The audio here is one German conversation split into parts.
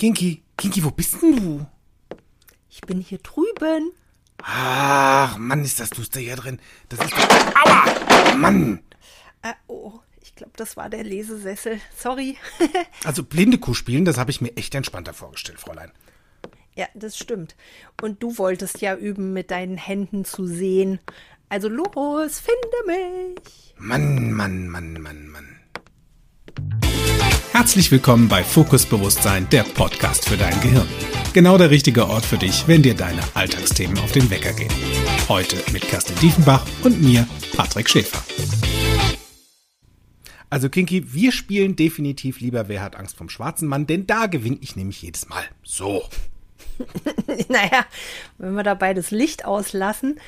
Kinky, Kinky, wo bist denn du? Ich bin hier drüben. Ach, Mann, ist das duster hier drin. Das ist doch... Aua! Mann! Äh, oh, ich glaube, das war der Lesesessel. Sorry. Also blinde Kuh spielen, das habe ich mir echt entspannter vorgestellt, Fräulein. ja, das stimmt. Und du wolltest ja üben, mit deinen Händen zu sehen. Also los, finde mich. Mann, Mann, Mann, Mann, Mann. Herzlich willkommen bei Fokus Bewusstsein, der Podcast für dein Gehirn. Genau der richtige Ort für dich, wenn dir deine Alltagsthemen auf den Wecker gehen. Heute mit Kerstin Diefenbach und mir, Patrick Schäfer. Also Kinky, wir spielen definitiv lieber Wer hat Angst vom schwarzen Mann, denn da gewinne ich nämlich jedes Mal. So. Naja, wenn wir dabei das Licht auslassen,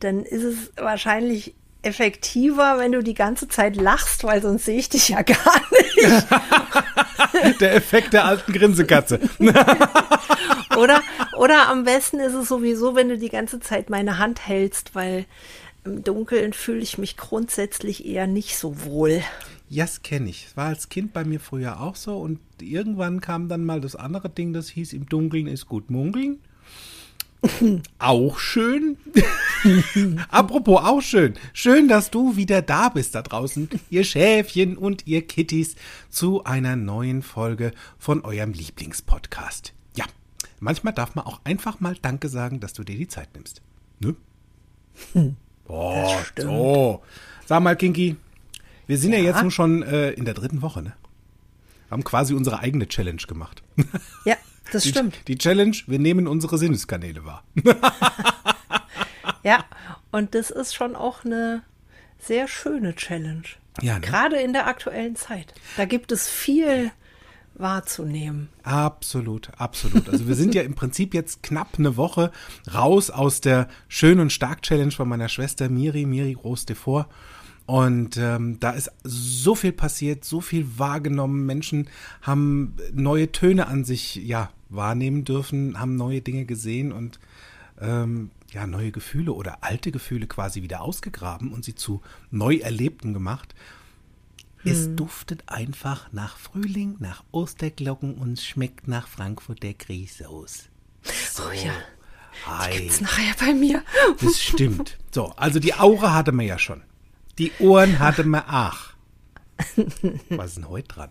dann ist es wahrscheinlich effektiver, wenn du die ganze Zeit lachst, weil sonst sehe ich dich ja gar nicht. Der Effekt der alten Grinsekatze. Oder, oder am besten ist es sowieso, wenn du die ganze Zeit meine Hand hältst, weil im Dunkeln fühle ich mich grundsätzlich eher nicht so wohl. Ja, das kenne ich. Es war als Kind bei mir früher auch so und irgendwann kam dann mal das andere Ding, das hieß im Dunkeln ist gut munkeln. auch schön. Apropos auch schön. Schön, dass du wieder da bist da draußen, ihr Schäfchen und ihr Kitties, zu einer neuen Folge von eurem Lieblingspodcast. Ja, manchmal darf man auch einfach mal Danke sagen, dass du dir die Zeit nimmst. Ne? Oh, stimmt. so. Sag mal, Kinky, wir sind ja, Ja? jetzt nun schon äh, in der dritten Woche, ne? Haben quasi unsere eigene Challenge gemacht. Ja, das Die, stimmt. die Challenge, wir nehmen unsere Sinneskanäle wahr. Ja, und das ist schon auch eine sehr schöne Challenge. Ja, ne? Gerade in der aktuellen Zeit. Da gibt es viel wahrzunehmen. Absolut, absolut. Also wir sind ja im Prinzip jetzt knapp eine Woche raus aus der Schön und Stark Challenge von meiner Schwester Miri, Miri Groß Devor. Und ähm, da ist so viel passiert, so viel wahrgenommen. Menschen haben neue Töne an sich ja wahrnehmen dürfen, haben neue Dinge gesehen und ähm, ja neue Gefühle oder alte Gefühle quasi wieder ausgegraben und sie zu neu erlebten gemacht. Es duftet einfach nach Frühling, nach Osterglocken und schmeckt nach Frankfurter Grießsoße. So, Oh ja. Hi. Gibt's nachher bei mir. Das stimmt. So, also die Aura hatte man ja schon. Die Ohren hatte man ach. Was ist denn heute dran?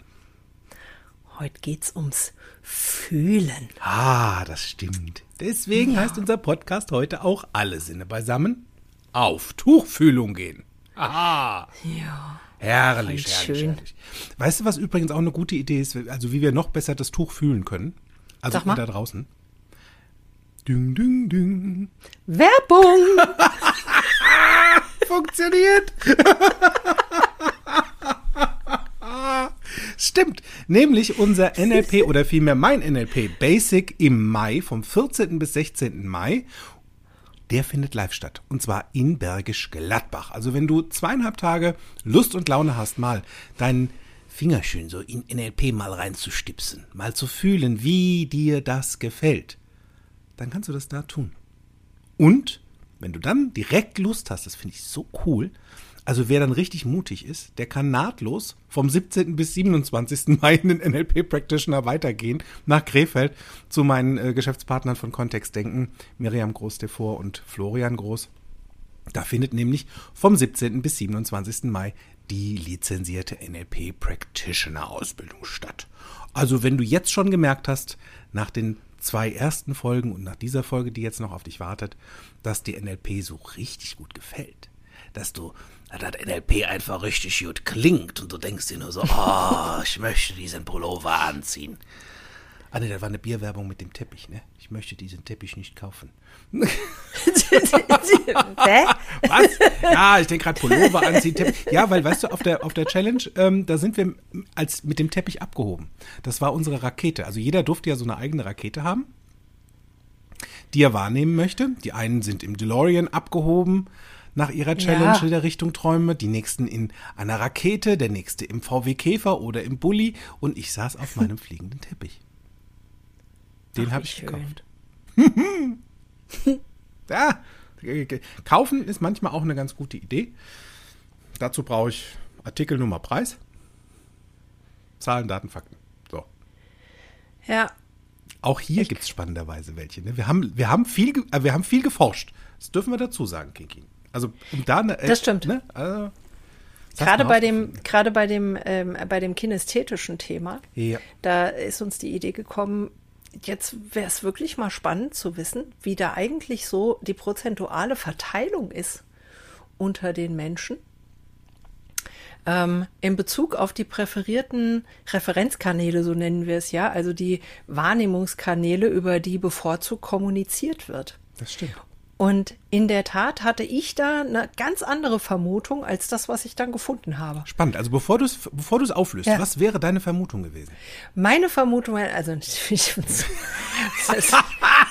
Heute geht's ums Fühlen. Ah, das stimmt. Deswegen heißt unser Podcast heute auch alle Sinne beisammen auf Tuchfühlung gehen. Aha. Ja. Herrlich, herrlich, schön. herrlich. Weißt du, was übrigens auch eine gute Idee ist, also wie wir noch besser das Tuch fühlen können? Also Sag mal. da draußen. Ding, ding, ding. Werbung! Funktioniert. Stimmt, nämlich unser NLP oder vielmehr mein NLP Basic im Mai, vom 14. bis 16. Mai. Der findet live statt. Und zwar in Bergisch Gladbach. Also wenn du zweieinhalb Tage Lust und Laune hast, mal deinen Finger schön so in NLP mal reinzustipsen, mal zu fühlen, wie dir das gefällt, dann kannst du das da tun. Und wenn du dann direkt Lust hast, das finde ich so cool. Also wer dann richtig mutig ist, der kann nahtlos vom 17. bis 27. Mai in den NLP Practitioner weitergehen nach Krefeld zu meinen äh, Geschäftspartnern von Kontext Denken, Miriam Groß-Devor und Florian Groß. Da findet nämlich vom 17. bis 27. Mai die lizenzierte NLP Practitioner Ausbildung statt. Also wenn du jetzt schon gemerkt hast, nach den zwei ersten Folgen und nach dieser Folge, die jetzt noch auf dich wartet, dass dir NLP so richtig gut gefällt, dass du dass das NLP einfach richtig gut klingt und du denkst dir nur so, oh, ich möchte diesen Pullover anziehen. Ah ne, das war eine Bierwerbung mit dem Teppich, ne? Ich möchte diesen Teppich nicht kaufen. Hä? Was? Ja, ich denke gerade Pullover anziehen. Teppich. Ja, weil weißt du, auf der, auf der Challenge, ähm, da sind wir als mit dem Teppich abgehoben. Das war unsere Rakete. Also jeder durfte ja so eine eigene Rakete haben, die er wahrnehmen möchte. Die einen sind im DeLorean abgehoben nach ihrer Challenge Ja. der Richtung Träume, die nächsten in einer Rakete, der nächste im VW Käfer oder im Bulli und ich saß auf meinem fliegenden Teppich. Den habe ich schön. gekauft. Ja, äh, kaufen ist manchmal auch eine ganz gute Idee. Dazu brauche ich Artikel, Nummer, Preis. Zahlen, Daten, Fakten. So. Ja, Auch hier gibt es spannenderweise welche. Ne? Wir, haben, wir, haben viel, äh, wir haben viel geforscht. Das dürfen wir dazu sagen, Kiki. Also, um da eine, äh, Das stimmt. Ne? Also, das Gerade bei dem, gerade bei dem, ähm, bei dem kinästhetischen Thema, Ja. da ist uns die Idee gekommen, jetzt wäre es wirklich mal spannend zu wissen, wie da eigentlich so die prozentuale Verteilung ist unter den Menschen ähm, in Bezug auf die präferierten Referenzkanäle, so nennen wir es ja, also die Wahrnehmungskanäle, über die bevorzugt kommuniziert wird. Das stimmt. Und in der Tat hatte ich da eine ganz andere Vermutung als das, was ich dann gefunden habe. Spannend. Also, bevor du es bevor du's auflöst, Ja. was wäre deine Vermutung gewesen? Meine Vermutung, also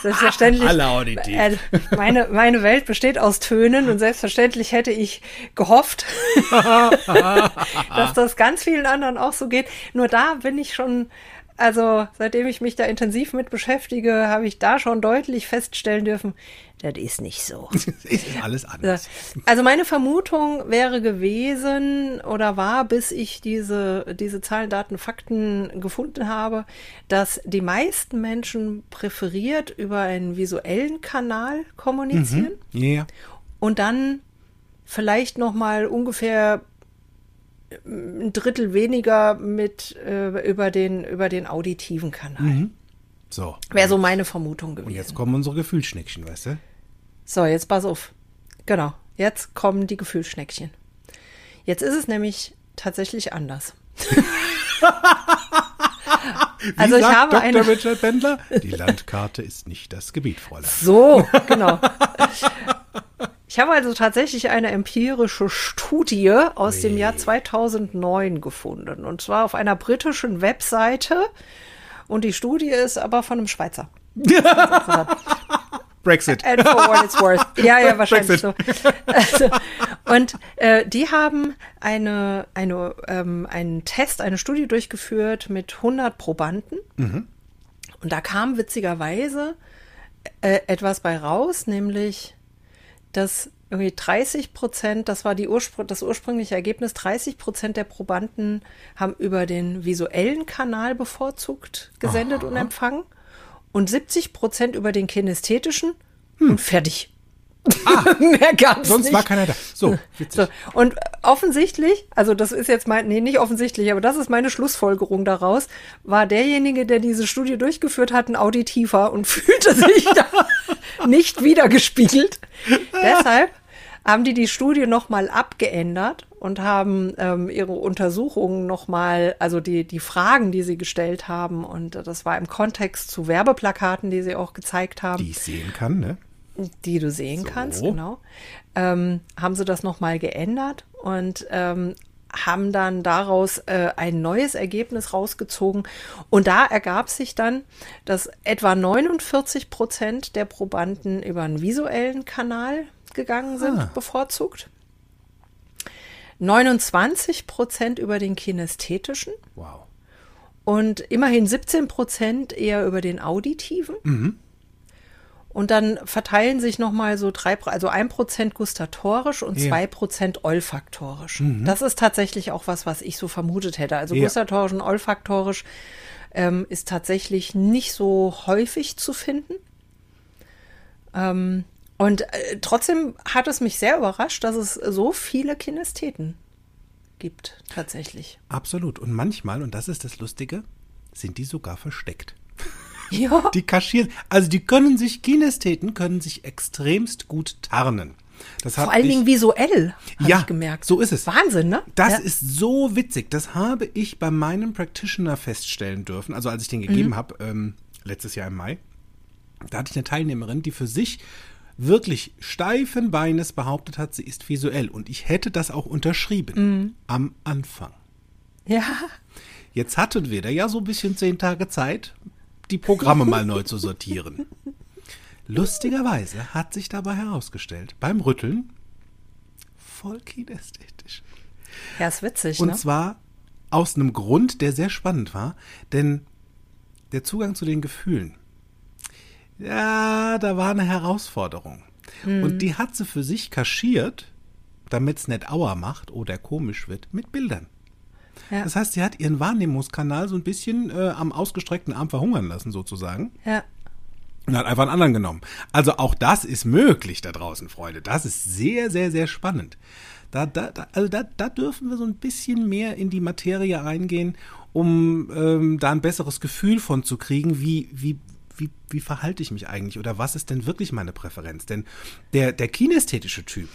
selbstverständlich, Alle auditiv. äh, meine, meine Welt besteht aus Tönen und selbstverständlich hätte ich gehofft, dass das ganz vielen anderen auch so geht. Nur da bin ich schon, also seitdem ich mich da intensiv mit beschäftige, habe ich da schon deutlich feststellen dürfen, das ist nicht so. Es ist alles anders. Also meine Vermutung wäre gewesen oder war, bis ich diese, diese Zahlen, Daten, Fakten gefunden habe, dass die meisten Menschen präferiert über einen visuellen Kanal kommunizieren Ja. und dann vielleicht noch mal ungefähr ein Drittel weniger mit äh, über den über den auditiven Kanal. So. Wäre so meine Vermutung Und gewesen. jetzt kommen unsere Gefühlsschneckchen, weißt du? So, jetzt pass auf. Genau, jetzt kommen die Gefühlsschneckchen. Jetzt ist es nämlich tatsächlich anders. Wie Also ich sagt habe Dr. eine- Richard Bendler, die Landkarte ist nicht das Gebiet, Fräulein. So, genau. Ich habe also tatsächlich eine empirische Studie aus dem Jahr 2009 gefunden. Und zwar auf einer britischen Webseite. Und die Studie ist aber von einem Schweizer. Brexit. And for what it's worth. Ja, ja, wahrscheinlich Brexit. so. Also, und äh, die haben eine, eine, ähm, einen Test, eine Studie durchgeführt mit 100 Probanden. Und da kam witzigerweise äh, etwas bei raus, nämlich, dass irgendwie 30 Prozent, das war die Urspr das ursprüngliche Ergebnis, 30 Prozent der Probanden haben über den visuellen Kanal bevorzugt gesendet und empfangen und 70 Prozent über den kinästhetischen. Und fertig. Mehr gab's Sonst nicht. war keiner da. So. So, und offensichtlich, also das ist jetzt mein, nee, nicht offensichtlich, aber das ist meine Schlussfolgerung daraus, war derjenige, der diese Studie durchgeführt hat, ein Auditiver und fühlte sich da nicht wiedergespiegelt. Deshalb haben die die Studie nochmal abgeändert und haben ähm, ihre Untersuchungen nochmal, also die, die Fragen, die sie gestellt haben, und das war im Kontext zu Werbeplakaten, die sie auch gezeigt haben Die ich sehen kann, ne? Die du sehen kannst, genau, ähm, haben sie das nochmal geändert und ähm, haben dann daraus äh, ein neues Ergebnis rausgezogen. Und da ergab sich dann, dass etwa 49 Prozent der Probanden über einen visuellen Kanal gegangen sind, Ah. bevorzugt. 29 Prozent über den kinästhetischen Wow. und immerhin 17 Prozent eher über den auditiven. Und dann verteilen sich nochmal so drei, also ein Prozent gustatorisch und Ja. zwei Prozent olfaktorisch. Das ist tatsächlich auch was, was ich so vermutet hätte. Also Ja. gustatorisch und olfaktorisch ähm, ist tatsächlich nicht so häufig zu finden. Ähm, und äh, trotzdem hat es mich sehr überrascht, dass es so viele Kinestheten gibt, tatsächlich. Absolut. Und manchmal, und das ist das Lustige, sind die sogar versteckt. Ja. Die kaschieren, also die können sich, Kinästheten können sich extremst gut tarnen. Das Vor allen ich- Dingen visuell, habe Ja, ich gemerkt. so ist es. Wahnsinn, ne? Das ja. ist so witzig. Das habe ich bei meinem Practitioner feststellen dürfen. Also als ich den gegeben habe, ähm, letztes Jahr im Mai, da hatte ich eine Teilnehmerin, die für sich wirklich steifen Beines behauptet hat, sie ist visuell. Und ich hätte das auch unterschrieben am Anfang. Ja, Jetzt hatten wir da ja so ein bisschen zehn Tage Zeit, die Programme mal neu zu sortieren. Lustigerweise hat sich dabei herausgestellt, beim Rütteln, voll kinästhetisch. ja, ist witzig, Und ne? zwar aus einem Grund, der sehr spannend war, denn der Zugang zu den Gefühlen, ja, da war eine Herausforderung. Mhm. Und die hat sie für sich kaschiert, damit es nicht auer macht oder komisch wird, mit Bildern. Ja. Das heißt, sie hat ihren Wahrnehmungskanal so ein bisschen äh, am ausgestreckten Arm verhungern lassen, sozusagen. Ja. Und hat einfach einen anderen genommen. Also auch das ist möglich da draußen, Freunde. Das ist sehr, sehr, sehr spannend. Da, da, da, also da, da dürfen wir so ein bisschen mehr in die Materie reingehen, um ähm, da ein besseres Gefühl von zu kriegen, wie, wie, wie, wie verhalte ich mich eigentlich oder was ist denn wirklich meine Präferenz? Denn der, der kinästhetische Typ,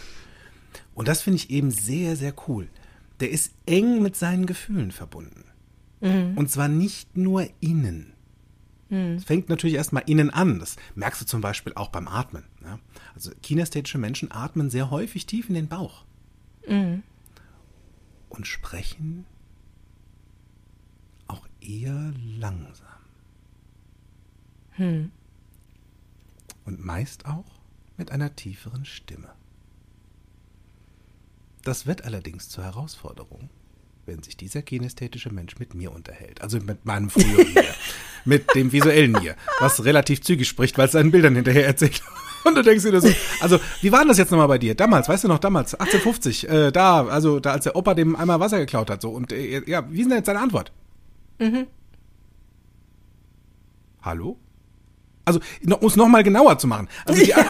und das finde ich eben sehr, sehr cool, der ist eng mit seinen Gefühlen verbunden. Und zwar nicht nur innen. Es fängt natürlich erstmal innen an. Das merkst du zum Beispiel auch beim Atmen. Ja? Also kinästhetische Menschen atmen sehr häufig tief in den Bauch. Und sprechen auch eher langsam. Und meist auch mit einer tieferen Stimme. Das wird allerdings zur Herausforderung, wenn sich dieser kinästhetische Mensch mit mir unterhält. Also mit meinem früheren mir. Mit dem visuellen mir. Was relativ zügig spricht, weil es seinen Bildern hinterher erzählt. Und du denkst dir so, also wie war denn das jetzt nochmal bei dir? Damals, weißt du noch, damals, 1850, äh, da, also da, als der Opa dem einmal Wasser geklaut hat, so. Und äh, ja, wie ist denn jetzt seine Antwort? Hallo? Also, noch- um es nochmal genauer zu machen. Also die, Ja,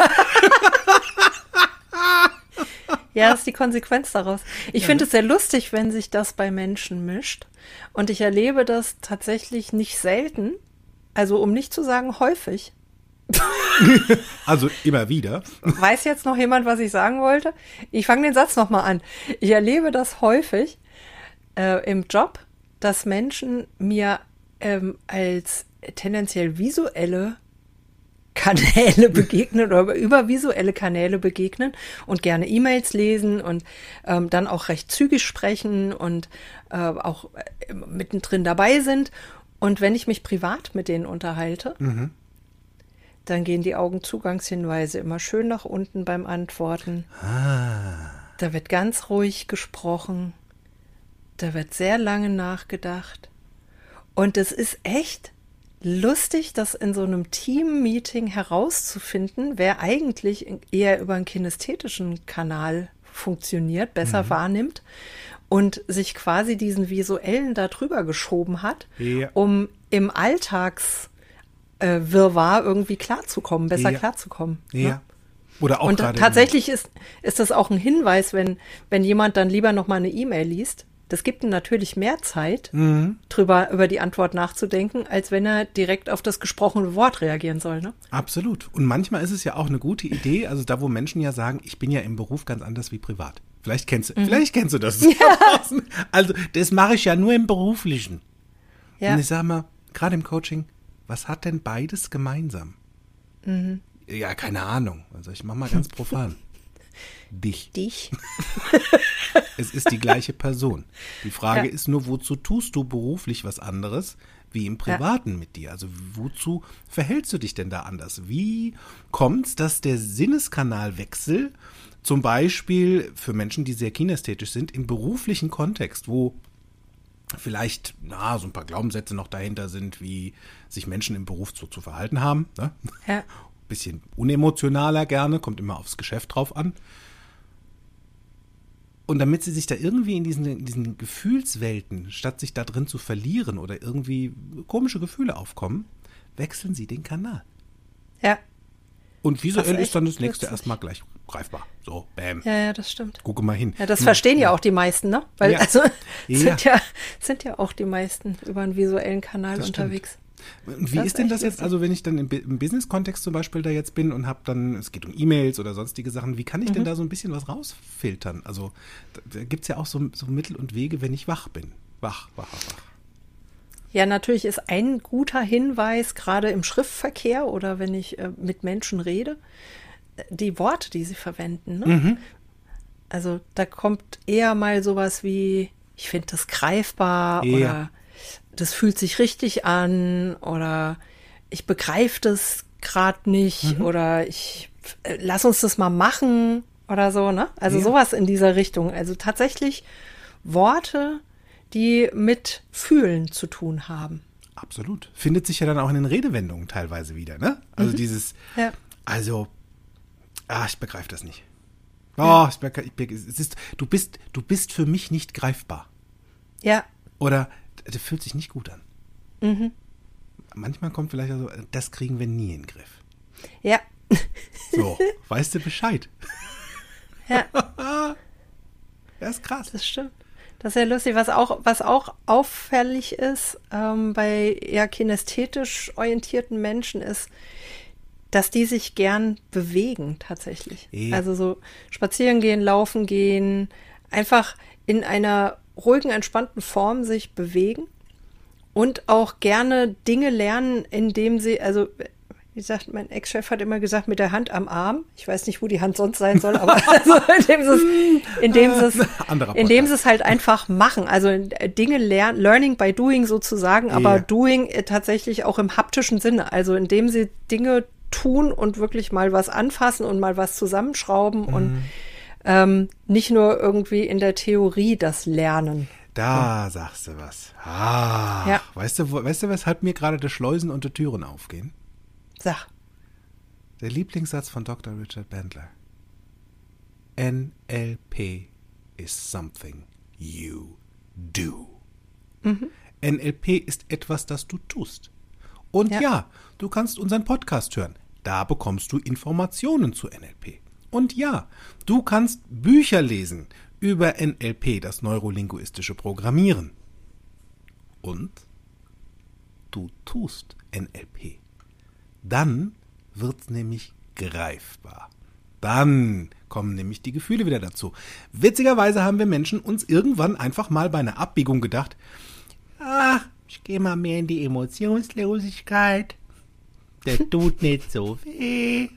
das ist die Konsequenz daraus. Ich finde es sehr lustig, wenn sich das bei Menschen mischt. Und ich erlebe das tatsächlich nicht selten. Also, um nicht zu sagen häufig. also immer wieder. Weiß jetzt noch jemand, was ich sagen wollte? Ich fange den Satz nochmal an. Ich erlebe das häufig äh, im Job, dass Menschen mir ähm, als tendenziell visuelle Kanäle begegnen oder über visuelle Kanäle begegnen und gerne E-Mails lesen und ähm, dann auch recht zügig sprechen und äh, auch äh, mittendrin dabei sind. Und wenn ich mich privat mit denen unterhalte, dann gehen die Augenzugangshinweise immer schön nach unten beim Antworten. Da wird ganz ruhig gesprochen. Da wird sehr lange nachgedacht. Und es ist echt lustig, das in so einem Team-Meeting herauszufinden, wer eigentlich eher über einen kinästhetischen Kanal funktioniert, besser wahrnimmt und sich quasi diesen visuellen da drüber geschoben hat, Ja. um im Alltags äh, irgendwie klarzukommen, besser Ja. klarzukommen. Ja. ne? Oder auch Und tatsächlich ist, ist das auch ein Hinweis, wenn, wenn jemand dann lieber noch mal eine E-Mail liest. Das gibt ihm natürlich mehr Zeit, Mhm. drüber über die Antwort nachzudenken, als wenn er direkt auf das gesprochene Wort reagieren soll. Ne? Absolut. Und manchmal ist es ja auch eine gute Idee, also da, wo Menschen ja sagen, ich bin ja im Beruf ganz anders wie privat. Vielleicht kennst du, Mhm. vielleicht kennst du das. Also, das mache ich ja nur im Beruflichen. Ja. Und ich sage mal, gerade im Coaching, was hat denn beides gemeinsam? Mhm. Ja, keine Ahnung. Also ich mache mal ganz profan. Dich. Dich. Es ist die gleiche Person. Die Frage Ja. ist nur, wozu tust du beruflich was anderes wie im Privaten mit dir? Also wozu verhältst du dich denn da anders? Wie kommt's, dass der Sinneskanalwechsel zum Beispiel für Menschen, die sehr kinästhetisch sind, im beruflichen Kontext, wo vielleicht na, so ein paar Glaubenssätze noch dahinter sind, wie sich Menschen im Beruf so zu verhalten haben. Ne? Ja. Bisschen unemotionaler gerne, kommt immer aufs Geschäft drauf an. Und damit sie sich da irgendwie in diesen, in diesen Gefühlswelten, statt sich da drin zu verlieren oder irgendwie komische Gefühle aufkommen, wechseln sie den Kanal. Ja. Und visuell ist dann das nächste witzig. erstmal gleich greifbar. So, bam. ja, ja, das stimmt. Gucke mal hin. Ja, das verstehen ja auch die meisten, ne? Weil Ja. also Ja. sind ja sind ja auch die meisten über einen visuellen Kanal Das stimmt. unterwegs. Und wie Das ist denn das jetzt, also wenn ich dann im, im Business-Kontext zum Beispiel da jetzt bin und habe dann, es geht um E-Mails oder sonstige Sachen, wie kann ich denn Mhm. da so ein bisschen was rausfiltern? Also da, da gibt es ja auch so, so Mittel und Wege, wenn ich wach bin. Wach, wach, wach. Ja, natürlich ist ein guter Hinweis, gerade im Schriftverkehr oder wenn ich äh, mit Menschen rede, die Worte, die sie verwenden. Ne? Mhm. Also da kommt eher mal sowas wie, ich finde das greifbar Ja. oder das fühlt sich richtig an oder ich begreife das gerade nicht Mhm. oder ich äh, lass uns das mal machen oder so, ne? Also Ja. sowas in dieser Richtung. Also tatsächlich Worte, die mit Fühlen zu tun haben. Absolut. Findet sich ja dann auch in den Redewendungen teilweise wieder, ne? Also dieses, Mhm. Ja. also, ah, ich begreife das nicht. Oh, ich ich es ist, du bist, du bist für mich nicht greifbar. Ja, Oder das fühlt sich nicht gut an. Mhm. Manchmal kommt vielleicht also, das kriegen wir nie in den Griff. Ja. So, weißt du Bescheid? Ja. Das ist krass. Das stimmt. Das ist ja lustig. Was auch, was auch auffällig ist ähm, bei eher kinästhetisch orientierten Menschen ist, dass die sich gern bewegen tatsächlich. Ja. Also so spazieren gehen, laufen gehen, einfach in einer ruhigen, entspannten Form sich bewegen und auch gerne Dinge lernen, indem sie, also wie gesagt, mein Ex-Chef hat immer gesagt, mit der Hand am Arm. Ich weiß nicht, wo die Hand sonst sein soll, aber also indem sie es, indem sie es, indem sie es halt einfach machen. Also Dinge lernen, learning by doing sozusagen, aber Ja. doing äh, tatsächlich auch im haptischen Sinne. Also indem sie Dinge tun und wirklich mal was anfassen und mal was zusammenschrauben und ähm, nicht nur irgendwie in der Theorie das Lernen. Da sagst du was. Ah, Ja. weißt du, weißt du, weshalb mir gerade die Schleusen und die Türen aufgehen? Sag. Der Lieblingssatz von Dr. Richard Bandler. NLP is something you do. NLP ist etwas, das du tust. Und ja. Ja. du kannst unseren Podcast hören. Da bekommst du Informationen zu NLP. Und ja, du kannst Bücher lesen über NLP, das neurolinguistische Programmieren. Und du tust NLP. Dann wird's nämlich greifbar. Dann kommen nämlich die Gefühle wieder dazu. Witzigerweise haben wir Menschen uns irgendwann einfach mal bei einer Abbiegung gedacht, ach, ich gehe mal mehr in die Emotionslosigkeit. Der tut nicht so weh.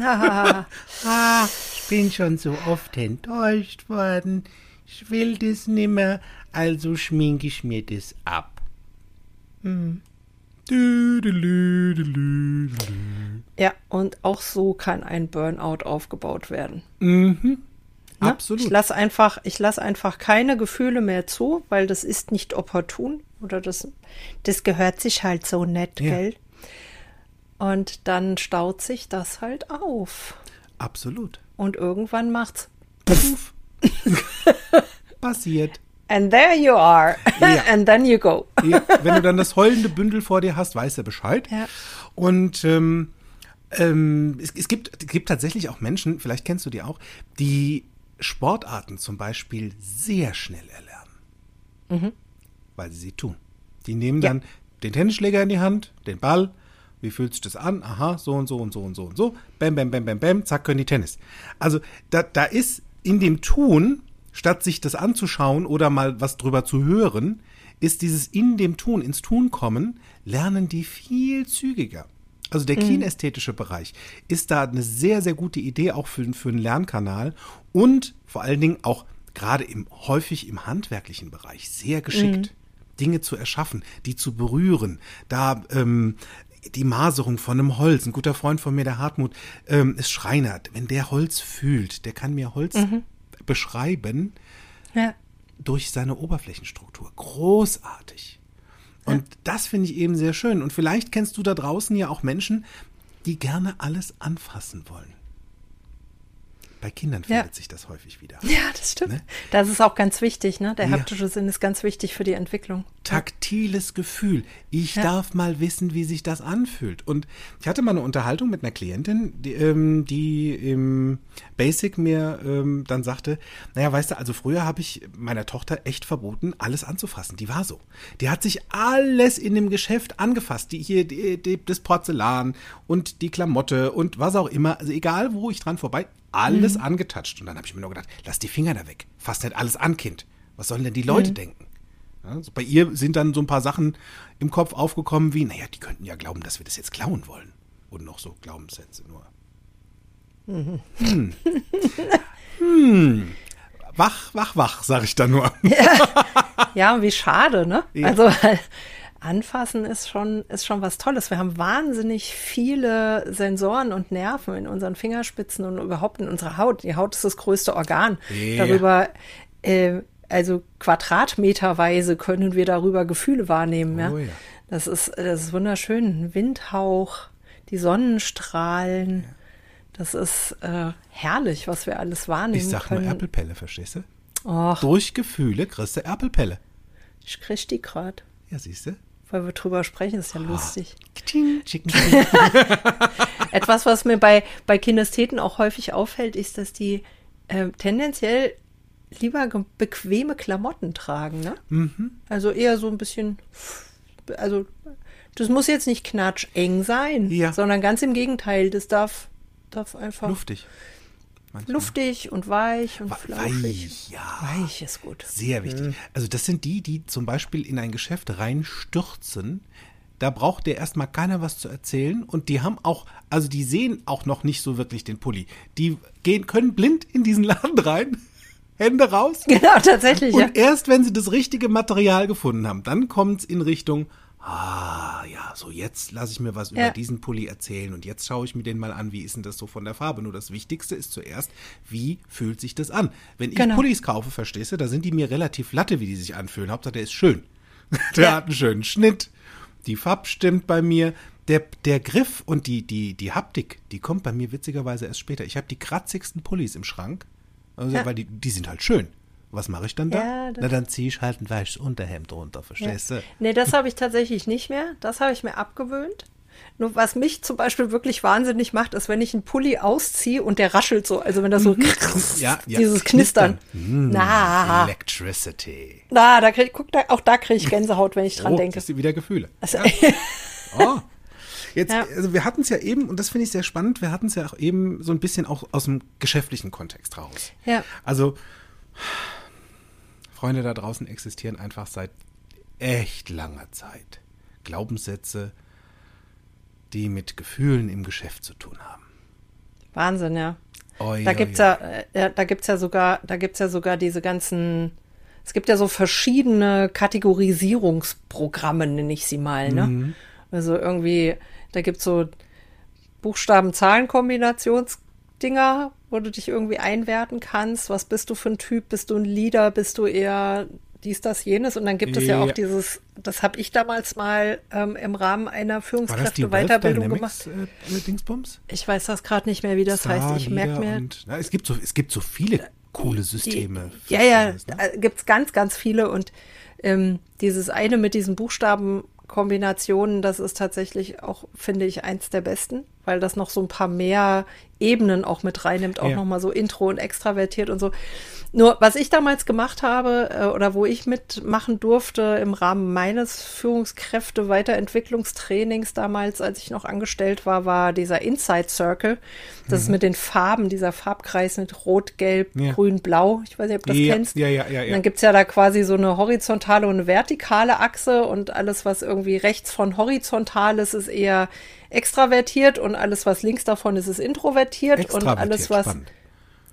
Ah, Ah, ich bin schon so oft enttäuscht worden. Ich will das nimmer, also schminke ich mir das ab. Lü. ja, und auch so kann ein Burnout aufgebaut werden. Mhm. Ne? Absolut. Ich lasse einfach, ich lasse einfach keine Gefühle mehr zu, weil das ist nicht opportun oder das, das gehört sich halt so nett, Ja. gell? Und dann staut sich das halt auf. Absolut. Und irgendwann macht's. Puff. Passiert. And there you are. Ja. And then you go. Ja, wenn du dann das heulende Bündel vor dir hast, weißt du Bescheid. Ja. Und ähm, ähm, es, es, gibt, es gibt tatsächlich auch Menschen, vielleicht kennst du die auch, die Sportarten zum Beispiel sehr schnell erlernen. Weil sie sie tun. Die nehmen Mhm. Dann den Tennisschläger in die Hand, den Ball. Wie fühlt sich das an? Aha, so und so und so und so und so. Bam, bam, bam, bam, bam, zack, können die Tennis. Also da, da ist in dem Tun, statt sich das anzuschauen oder mal was drüber zu hören, ist dieses in dem Tun, ins Tun kommen, lernen die viel zügiger. Also der kinästhetische Bereich ist da eine sehr, sehr gute Idee auch für, für einen Lernkanal und vor allen Dingen auch gerade im, häufig im handwerklichen Bereich sehr geschickt. Dinge zu erschaffen, die zu berühren, da ähm, die Maserung von einem Holz. Ein guter Freund von mir, der Hartmut, ähm, ist Schreiner. Wenn der Holz fühlt, der kann mir Holz beschreiben Ja. durch seine Oberflächenstruktur. Großartig. Und das finde ich eben sehr schön. Und vielleicht kennst du da draußen ja auch Menschen, die gerne alles anfassen wollen. Bei Kindern Ja. findet sich das häufig wieder. Ja, das stimmt. Ne? Das ist auch ganz wichtig, ne? Der Ja. haptische Sinn ist ganz wichtig für die Entwicklung. taktiles Gefühl. Ich Ja. darf mal wissen, wie sich das anfühlt. Und ich hatte mal eine Unterhaltung mit einer Klientin, die, ähm, die im Basic mir ähm, dann sagte, naja, weißt du, also früher habe ich meiner Tochter echt verboten, alles anzufassen. Die war so. Die hat sich alles in dem Geschäft angefasst. Die hier, die, die, das Porzellan und die Klamotte und was auch immer. Also egal, wo ich dran vorbei, alles angetatscht. Und dann habe ich mir nur gedacht, lass die Finger da weg. Fass nicht alles an, Kind. Was sollen denn die Leute denken? Ja, also bei ihr sind dann so ein paar Sachen im Kopf aufgekommen wie, naja, die könnten ja glauben, dass wir das jetzt klauen wollen. Und noch so Glaubenssätze nur. Hm. hm. Wach, wach, wach, sag ich da nur. Ja, wie schade, ne? Ja. Also anfassen ist schon, ist schon was Tolles. Wir haben wahnsinnig viele Sensoren und Nerven in unseren Fingerspitzen und überhaupt in unserer Haut. Die Haut ist das größte Organ. Ja. Darüber, äh, also quadratmeterweise können wir darüber Gefühle wahrnehmen. Ja? Oh ja. Das ist, das ist wunderschön. Ein Windhauch, die Sonnenstrahlen. Das ist äh, herrlich, was wir alles wahrnehmen Ich sag nur können. Erpelpelle, verstehst du? Och, Durch Gefühle kriegst du Erpelpelle. Ich krieg die grad. Ja, siehst du? Weil wir drüber sprechen, ist ja Ah. lustig. Etwas, was mir bei, bei Kinestheten auch häufig auffällt, ist, dass die äh, tendenziell lieber bequeme Klamotten tragen. Ne? Mhm. Also eher so ein bisschen, also das muss jetzt nicht knatscheng sein, Ja. sondern ganz im Gegenteil, das darf, darf einfach Luftig. Manchmal. luftig und weich und Wa- flauschig. Weich, ja. Weich ist gut. Sehr wichtig. Also das sind die, die zum Beispiel in ein Geschäft reinstürzen. Da braucht dir erstmal keiner was zu erzählen und die haben auch, also die sehen auch noch nicht so wirklich den Pulli. Die gehen, können blind in diesen Laden rein, Hände raus. Genau, tatsächlich, ja. Und erst wenn sie das richtige Material gefunden haben, dann kommt es in Richtung, ah ja, so jetzt lasse ich mir was Ja. über diesen Pulli erzählen und jetzt schaue ich mir den mal an, wie ist denn das so von der Farbe. Nur das Wichtigste ist zuerst, wie fühlt sich das an? Wenn ich Genau. Pullis kaufe, verstehst du, da sind die mir relativ latte, wie die sich anfühlen. Hauptsache, der ist schön. Der Ja. hat einen schönen Schnitt, die Farbe stimmt bei mir. Der, der Griff und die, die, die Haptik, die kommt bei mir witzigerweise erst später. Ich habe die kratzigsten Pullis im Schrank, also, Ja. weil die, die sind halt schön. Was mache ich dann da? Ja, Na, dann ziehe ich halt ein weiches Unterhemd drunter, verstehst du? Nee, das habe ich tatsächlich nicht mehr. Das habe ich mir abgewöhnt. Nur was mich zum Beispiel wirklich wahnsinnig macht, ist, wenn ich einen Pulli ausziehe und der raschelt so. Also wenn das so. Ja, ja. dieses Knistern. Hm, Na, Electricity. na, da krieg, guck, da, auch da kriege ich Gänsehaut, wenn ich dran oh, denke. das sind wieder Gefühle. Also, Oh. Jetzt, Ja. also wir hatten es ja eben, und das finde ich sehr spannend, wir hatten es ja auch eben so ein bisschen auch aus dem geschäftlichen Kontext raus. Ja. Also, Freunde da draußen existieren einfach seit echt langer Zeit. Glaubenssätze, die mit Gefühlen im Geschäft zu tun haben. Wahnsinn, ja. Oi, Da gibt's ja, äh, ja, da gibt's ja sogar, da gibt's ja sogar diese ganzen, es gibt ja so verschiedene Kategorisierungsprogramme, nenne ich sie mal, ne? Mhm. Also irgendwie, da gibt's so Buchstaben-Zahlen-Kombinationsdinger, wo du dich irgendwie einwerten kannst. Was bist du für ein Typ? Bist du ein Leader? Bist du eher dies, das, jenes? Und dann gibt es ja auch dieses, das habe ich damals mal ähm, im Rahmen einer die Führungskräfte-Weiterbildung gemacht. Äh, Dingsbums? Ich weiß das gerade nicht mehr, wie das heißt. Ich merke mir. Und, na, es, gibt so, es gibt so viele coole Systeme. für Ja, ja, ne? da gibt's ganz, ganz viele und ähm, dieses eine mit diesen Buchstabenkombinationen, das ist tatsächlich auch, finde ich, eins der besten, weil das noch so ein paar mehr Ebenen auch mit reinnimmt, auch Ja. nochmal so intro und extravertiert und so. Nur, was ich damals gemacht habe äh, oder wo ich mitmachen durfte im Rahmen meines Führungskräfte-Weiterentwicklungstrainings damals, als ich noch angestellt war, war dieser Inside Circle. Das ist mit den Farben, dieser Farbkreis mit Rot, Gelb, Mhm. Ja. Grün, Blau. Ich weiß nicht, ob du das Ja, kennst. ja, ja, ja, ja. Dann gibt's ja da quasi so eine horizontale und eine vertikale Achse und alles, was irgendwie rechts von horizontal ist, ist eher extravertiert und alles, was links davon ist, ist introvertiert und Extravertiert, alles, was spannend.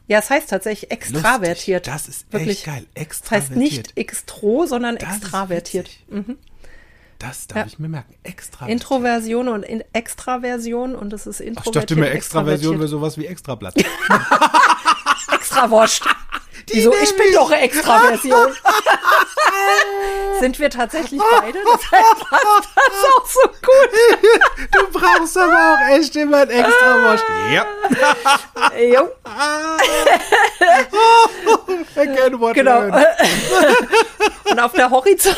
ja, es heißt tatsächlich extravertiert. Lustig, das ist Wirklich. echt geil. Das Extravertiert. heißt nicht extro, sondern Das extravertiert. witzig. Das darf Ja. ich mir merken. Extra. Introversion und in Extraversion und es ist Ach, introvertiert. ich dachte mir, Extraversion wäre extravertiert. sowas wie Extrablatt. Extrawurst. Wieso? Ich bin doch eine Extraversion. Sind wir tatsächlich beide? Deshalb passt das auch so gut. du brauchst aber auch echt immer ein Extrawurst. Ja. Jo, Again, what genau. Und auf der Horizont.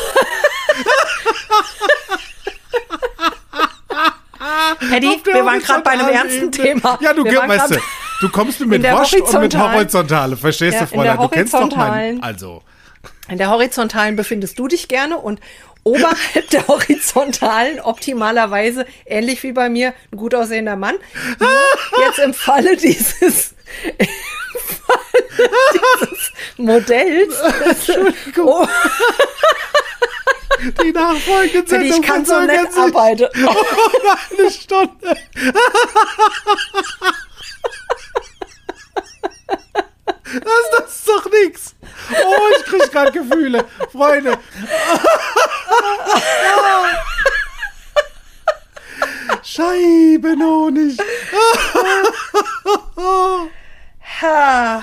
Paddy, wir waren gerade bei einem ernsten. Thema. Ja, du, waren weißt du, du kommst mit Wurst und mit horizontalen- Horizontale. Verstehst Ja, du, Fräulein? Du kennst doch meinen. Also, In der horizontalen befindest du dich gerne und oberhalb der horizontalen optimalerweise, ähnlich wie bei mir, ein gut aussehender Mann. Nur jetzt im Falle dieses, im Falle dieses Modells. Oh, die nachfolgende Paddy, ich Sendung kann so nett arbeiten. um eine Stunde. Das, das ist doch nix. Oh, ich krieg gerade Gefühle. Freunde. Scheibenhonig. Ha.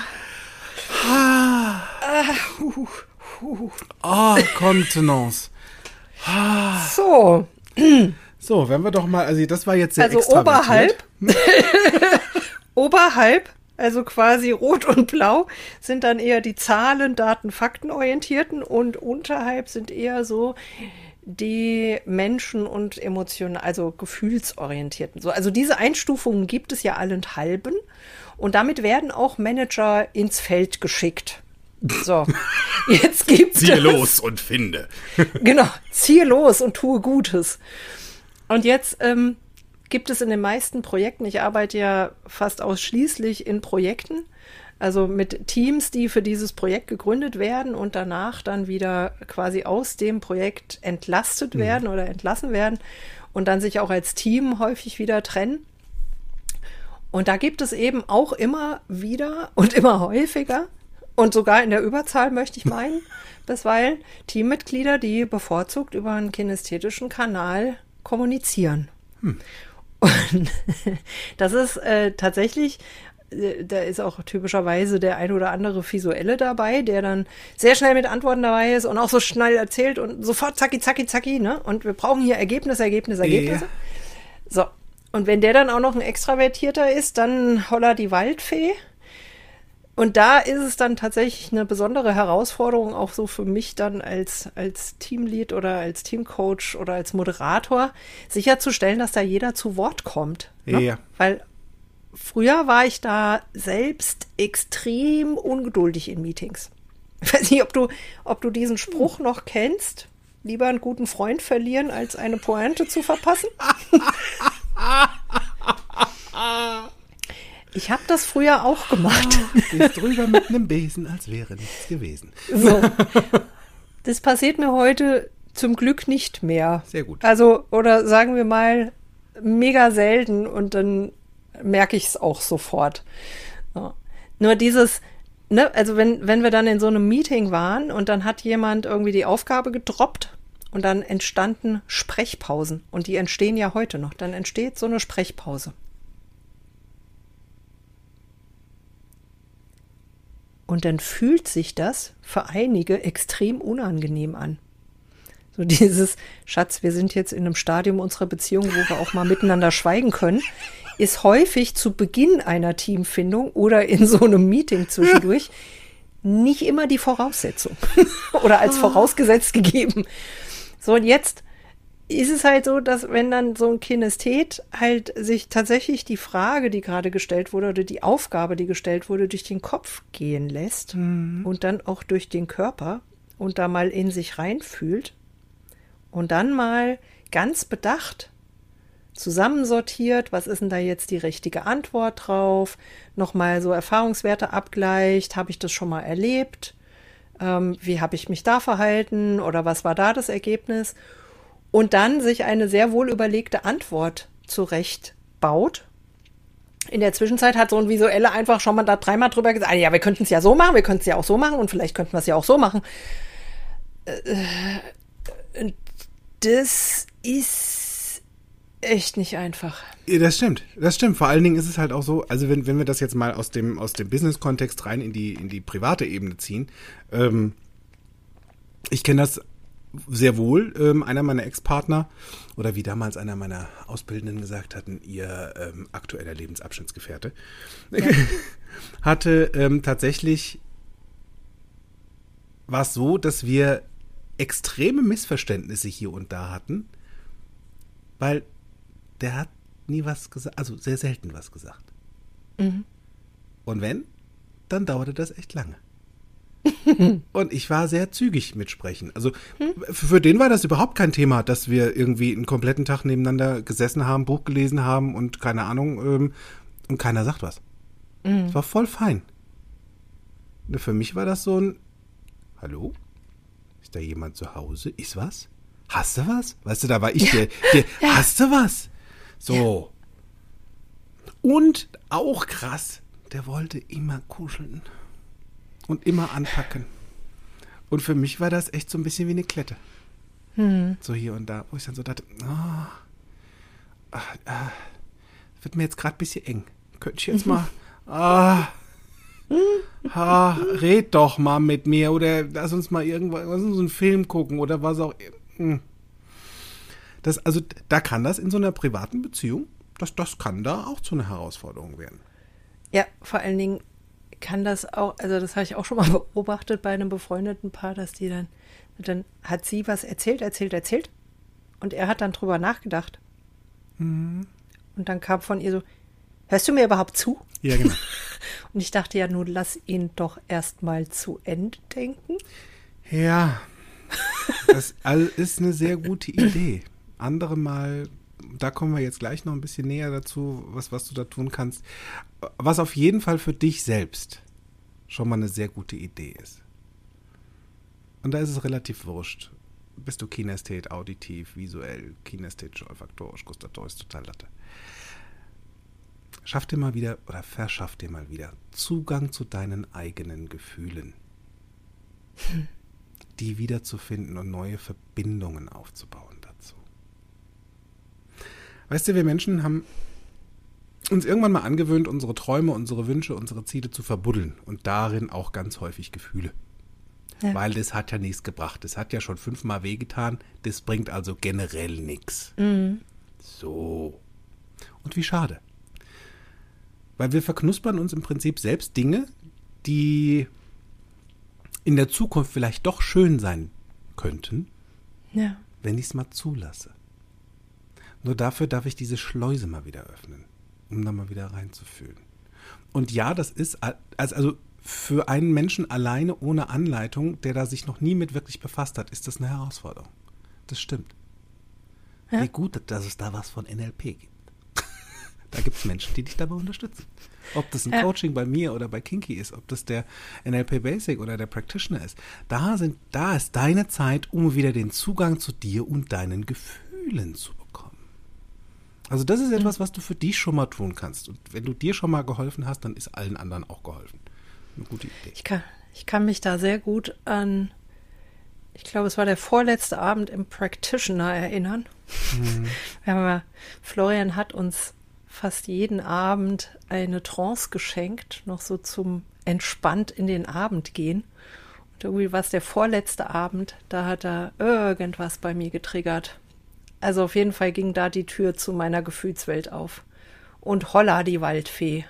Oh, Kontenance. So, So, wenn wir doch mal, also das war jetzt sehr also oberhalb, oberhalb Also quasi rot und blau sind dann eher die Zahlen, Daten, Fakten orientierten und unterhalb sind eher so die Menschen und Emotionen, also gefühlsorientierten. So, also diese Einstufungen gibt es ja allenthalben und damit werden auch Manager ins Feld geschickt. So, jetzt gibt Ziehe los und finde. genau, ziehe los und tue Gutes. Und jetzt ähm, gibt es in den meisten Projekten, ich arbeite ja fast ausschließlich in Projekten, also mit Teams, die für dieses Projekt gegründet werden und danach dann wieder quasi aus dem Projekt entlastet werden oder entlassen werden und dann sich auch als Team häufig wieder trennen. Und da gibt es eben auch immer wieder und immer häufiger und sogar in der Überzahl möchte ich meinen, bisweilen Teammitglieder, die bevorzugt über einen kinästhetischen Kanal kommunizieren. Hm. Und das ist äh, tatsächlich, äh, da ist auch typischerweise der ein oder andere Visuelle dabei, der dann sehr schnell mit Antworten dabei ist und auch so schnell erzählt und sofort zacki, zacki, zacki, ne? Und wir brauchen hier Ergebnisse, Ergebnisse, Ergebnisse. Ja. So. Und wenn der dann auch noch ein Extravertierter ist, dann holla die Waldfee. Und da ist es dann tatsächlich eine besondere Herausforderung, auch so für mich dann als, als Teamlead oder als Teamcoach oder als Moderator, sicherzustellen, dass da jeder zu Wort kommt. Ne? Ja. Weil früher war ich da selbst extrem ungeduldig in Meetings. Ich weiß nicht, ob du, ob du diesen Spruch noch kennst. Lieber einen guten Freund verlieren, als eine Pointe zu verpassen. Ich habe das früher auch gemacht. Oh, gehst drüber mit einem Besen, als wäre nichts gewesen. So. Das passiert mir heute zum Glück nicht mehr. Sehr gut. Also, oder sagen wir mal, mega selten und dann merke ich es auch sofort. Ja. Nur dieses, ne, also wenn, wenn wir dann in so einem Meeting waren und dann hat jemand irgendwie die Aufgabe gedroppt und dann entstanden Sprechpausen und die entstehen ja heute noch, dann entsteht so eine Sprechpause. Und dann fühlt sich das für einige extrem unangenehm an. So dieses, Schatz, wir sind jetzt in einem Stadium unserer Beziehung, wo wir auch mal miteinander schweigen können, ist häufig zu Beginn einer Teamfindung oder in so einem Meeting zwischendurch nicht immer die Voraussetzung oder als vorausgesetzt gegeben. So, und jetzt ist es halt so, dass wenn dann so ein Kinesthet halt sich tatsächlich die Frage, die gerade gestellt wurde, oder die Aufgabe, die gestellt wurde, durch den Kopf gehen lässt mhm. und dann auch durch den Körper und da mal in sich reinfühlt und dann mal ganz bedacht zusammensortiert, was ist denn da jetzt die richtige Antwort drauf, nochmal so Erfahrungswerte abgleicht, habe ich das schon mal erlebt, ähm, wie habe ich mich da verhalten oder was war da das Ergebnis und dann sich eine sehr wohl überlegte Antwort zurecht baut. In der Zwischenzeit hat so ein Visuelle einfach schon mal da dreimal drüber gesagt, ah, ja, wir könnten es ja so machen, wir könnten es ja auch so machen und vielleicht könnten wir es ja auch so machen. Äh, das ist echt nicht einfach. Das stimmt, das stimmt. Vor allen Dingen ist es halt auch so, also wenn, wenn wir das jetzt mal aus dem, aus dem Business-Kontext rein in die, in die private Ebene ziehen, ähm, ich kenne das sehr wohl. Ähm, einer meiner Ex-Partner oder wie damals einer meiner Ausbildenden gesagt hatten, ihr ähm, aktueller Lebensabschnittsgefährte, ja. hatte ähm, tatsächlich war es so, dass wir extreme Missverständnisse hier und da hatten, weil der hat nie was gesagt, also sehr selten was gesagt. Mhm. Und wenn, dann dauerte das echt lange. und ich war sehr zügig mit Sprechen. Also hm? für den war das überhaupt kein Thema, dass wir irgendwie einen kompletten Tag nebeneinander gesessen haben, Buch gelesen haben und keine Ahnung, ähm, und keiner sagt was. Es mhm. war voll fein. Für mich war das so ein Hallo? Ist da jemand zu Hause? Ist was? Hast du was? Weißt du, da war ich ja. der, der ja. Hast du was? So. Ja. Und auch krass, der wollte immer kuscheln und immer anpacken. Und für mich war das echt so ein bisschen wie eine Klette. Hm. So hier und da, wo ich dann so dachte, oh, ah, ah, wird mir jetzt gerade ein bisschen eng. Könnte ich jetzt mal, ah, ah, red doch mal mit mir oder lass uns mal irgendwas, lass uns einen Film gucken oder was auch immer. Das, also da kann das in so einer privaten Beziehung, das, das kann da auch zu einer Herausforderung werden. Ja, vor allen Dingen kann das auch, also das habe ich auch schon mal beobachtet bei einem befreundeten Paar, dass die dann, dann hat sie was erzählt, erzählt, erzählt und er hat dann drüber nachgedacht. Mhm. Und dann kam von ihr so, hörst du mir überhaupt zu? Ja, genau. Und ich dachte ja, nun lass ihn doch erst mal zu Ende denken. Ja, das ist eine sehr gute Idee. Andere mal, da kommen wir jetzt gleich noch ein bisschen näher dazu, was, was du da tun kannst. Was auf jeden Fall für dich selbst schon mal eine sehr gute Idee ist. Und da ist es relativ wurscht. Bist du kinesthet, auditiv, visuell, kinästhetisch, olfaktorisch, gustatorisch, total Latte. Schaff dir mal wieder oder verschaff dir mal wieder Zugang zu deinen eigenen Gefühlen. Hm. Die wiederzufinden und neue Verbindungen aufzubauen. Weißt du, wir Menschen haben uns irgendwann mal angewöhnt, unsere Träume, unsere Wünsche, unsere Ziele zu verbuddeln und darin auch ganz häufig Gefühle. Ja. Weil das hat ja nichts gebracht. Das hat ja schon fünfmal wehgetan. Das bringt also generell nichts. Mhm. So. Und wie schade. Weil wir verknuspern uns im Prinzip selbst Dinge, die in der Zukunft vielleicht doch schön sein könnten, ja. wenn ich es mal zulasse. Nur dafür darf ich diese Schleuse mal wieder öffnen, um da mal wieder reinzufühlen. Und ja, das ist also für einen Menschen alleine ohne Anleitung, der da sich noch nie mit wirklich befasst hat, ist das eine Herausforderung. Das stimmt. Ja. Wie gut, dass es da was von NLP gibt. Da gibt es Menschen, die dich dabei unterstützen. Ob das ein ja. Coaching bei mir oder bei Kinky ist, ob das der NLP Basic oder der Practitioner ist. Da, sind, da ist deine Zeit, um wieder den Zugang zu dir und deinen Gefühlen zu. Also das ist etwas, was du für dich schon mal tun kannst. Und wenn du dir schon mal geholfen hast, dann ist allen anderen auch geholfen. Eine gute Idee. Ich kann, ich kann mich da sehr gut an, ich glaube, es war der vorletzte Abend im Practitioner erinnern. Mhm. Ja, Florian hat uns fast jeden Abend eine Trance geschenkt, noch so zum entspannt in den Abend gehen. Und irgendwie war es der vorletzte Abend, da hat er irgendwas bei mir getriggert. Also auf jeden Fall ging da die Tür zu meiner Gefühlswelt auf. Und holla, die Waldfee.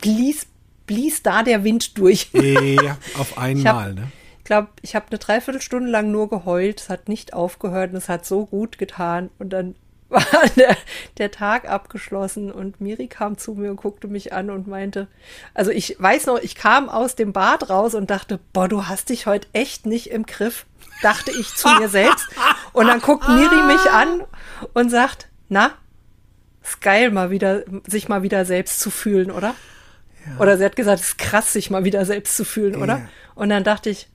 Blies, blies da der Wind durch. Ja, auf einmal, ne? Ich glaube, ich habe eine Dreiviertelstunde lang nur geheult. Es hat nicht aufgehört und es hat so gut getan. Und dann war der, der Tag abgeschlossen und Miri kam zu mir und guckte mich an und meinte, also ich weiß noch, ich kam aus dem Bad raus und dachte, boah, du hast dich heute echt nicht im Griff, dachte ich zu mir selbst. Und dann guckt Miri mich an und sagt, na, ist geil, mal wieder, sich mal wieder selbst zu fühlen, oder? Ja. Oder sie hat gesagt, es ist krass, sich mal wieder selbst zu fühlen, oder? Ja. Und dann dachte ich,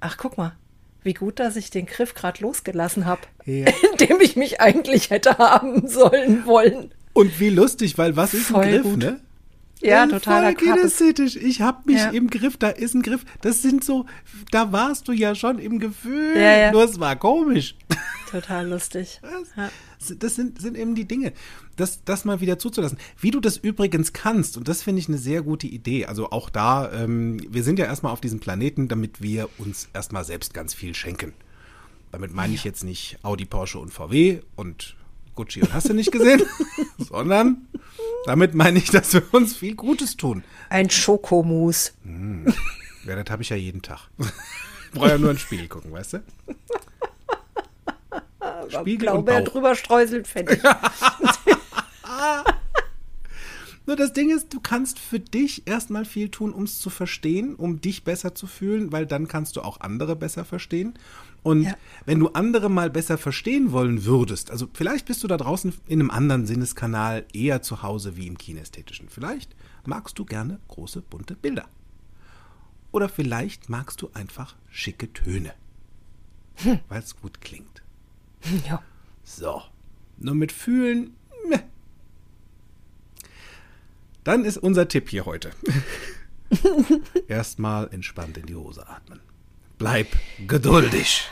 ach, guck mal, wie gut, dass ich den Griff gerade losgelassen habe, ja. indem ich mich eigentlich hätte haben sollen wollen. Und wie lustig, weil was ist Voll ein Griff, gut. ne? Ja, total. kinästhetisch. Ich habe mich ja. im Griff, da ist ein Griff. Das sind so, da warst du ja schon im Gefühl. Ja, ja. Nur es war komisch. Total lustig. Ja. Das sind, sind eben die Dinge, das, das mal wieder zuzulassen. Wie du das übrigens kannst, und das finde ich eine sehr gute Idee. Also auch da, ähm, wir sind ja erstmal auf diesem Planeten, damit wir uns erstmal selbst ganz viel schenken. Damit meine ich jetzt nicht Audi, Porsche und VW und Gucci und hast du nicht gesehen, sondern damit meine ich, dass wir uns viel Gutes tun. Ein Schokomus. Hm. Ja, das habe ich ja jeden Tag. Brauche ja nur ein Spiegel gucken, weißt du? Spiegel und Bauch. drüber streuselt, fertig. Nur das Ding ist, du kannst für dich erstmal viel tun, um es zu verstehen, um dich besser zu fühlen, weil dann kannst du auch andere besser verstehen. Und ja. wenn du andere mal besser verstehen wollen würdest, also vielleicht bist du da draußen in einem anderen Sinneskanal eher zu Hause wie im kinästhetischen. Vielleicht magst du gerne große bunte Bilder. Oder vielleicht magst du einfach schicke Töne, hm. weil es gut klingt. Ja. So. Nur mit Fühlen. Meh. Dann ist unser Tipp hier heute. Erstmal entspannt in die Hose atmen. Bleib geduldig.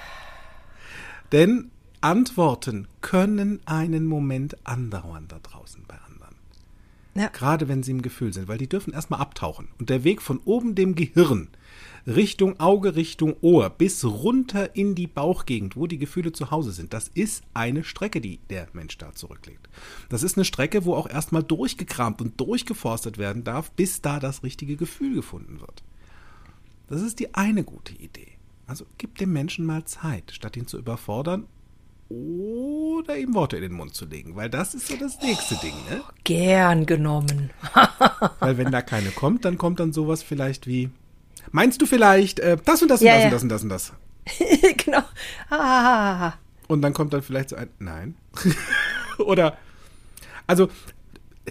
Denn Antworten können einen Moment andauern da draußen bei anderen. Ja. Gerade wenn sie im Gefühl sind, weil die dürfen erstmal abtauchen. Und der Weg von oben dem Gehirn Richtung Auge, Richtung Ohr, bis runter in die Bauchgegend, wo die Gefühle zu Hause sind. Das ist eine Strecke, die der Mensch da zurücklegt. Das ist eine Strecke, wo auch erstmal durchgekramt und durchgeforstet werden darf, bis da das richtige Gefühl gefunden wird. Das ist die eine gute Idee. Also gib dem Menschen mal Zeit, statt ihn zu überfordern oder ihm Worte in den Mund zu legen, weil das ist so das nächste Ding, ne? Gern genommen. weil wenn da keine kommt, dann kommt dann sowas vielleicht wie, Meinst du vielleicht äh, das und das und ja, das, ja. und das und das und das? genau. Ah. Und dann kommt dann vielleicht so ein Nein. Oder also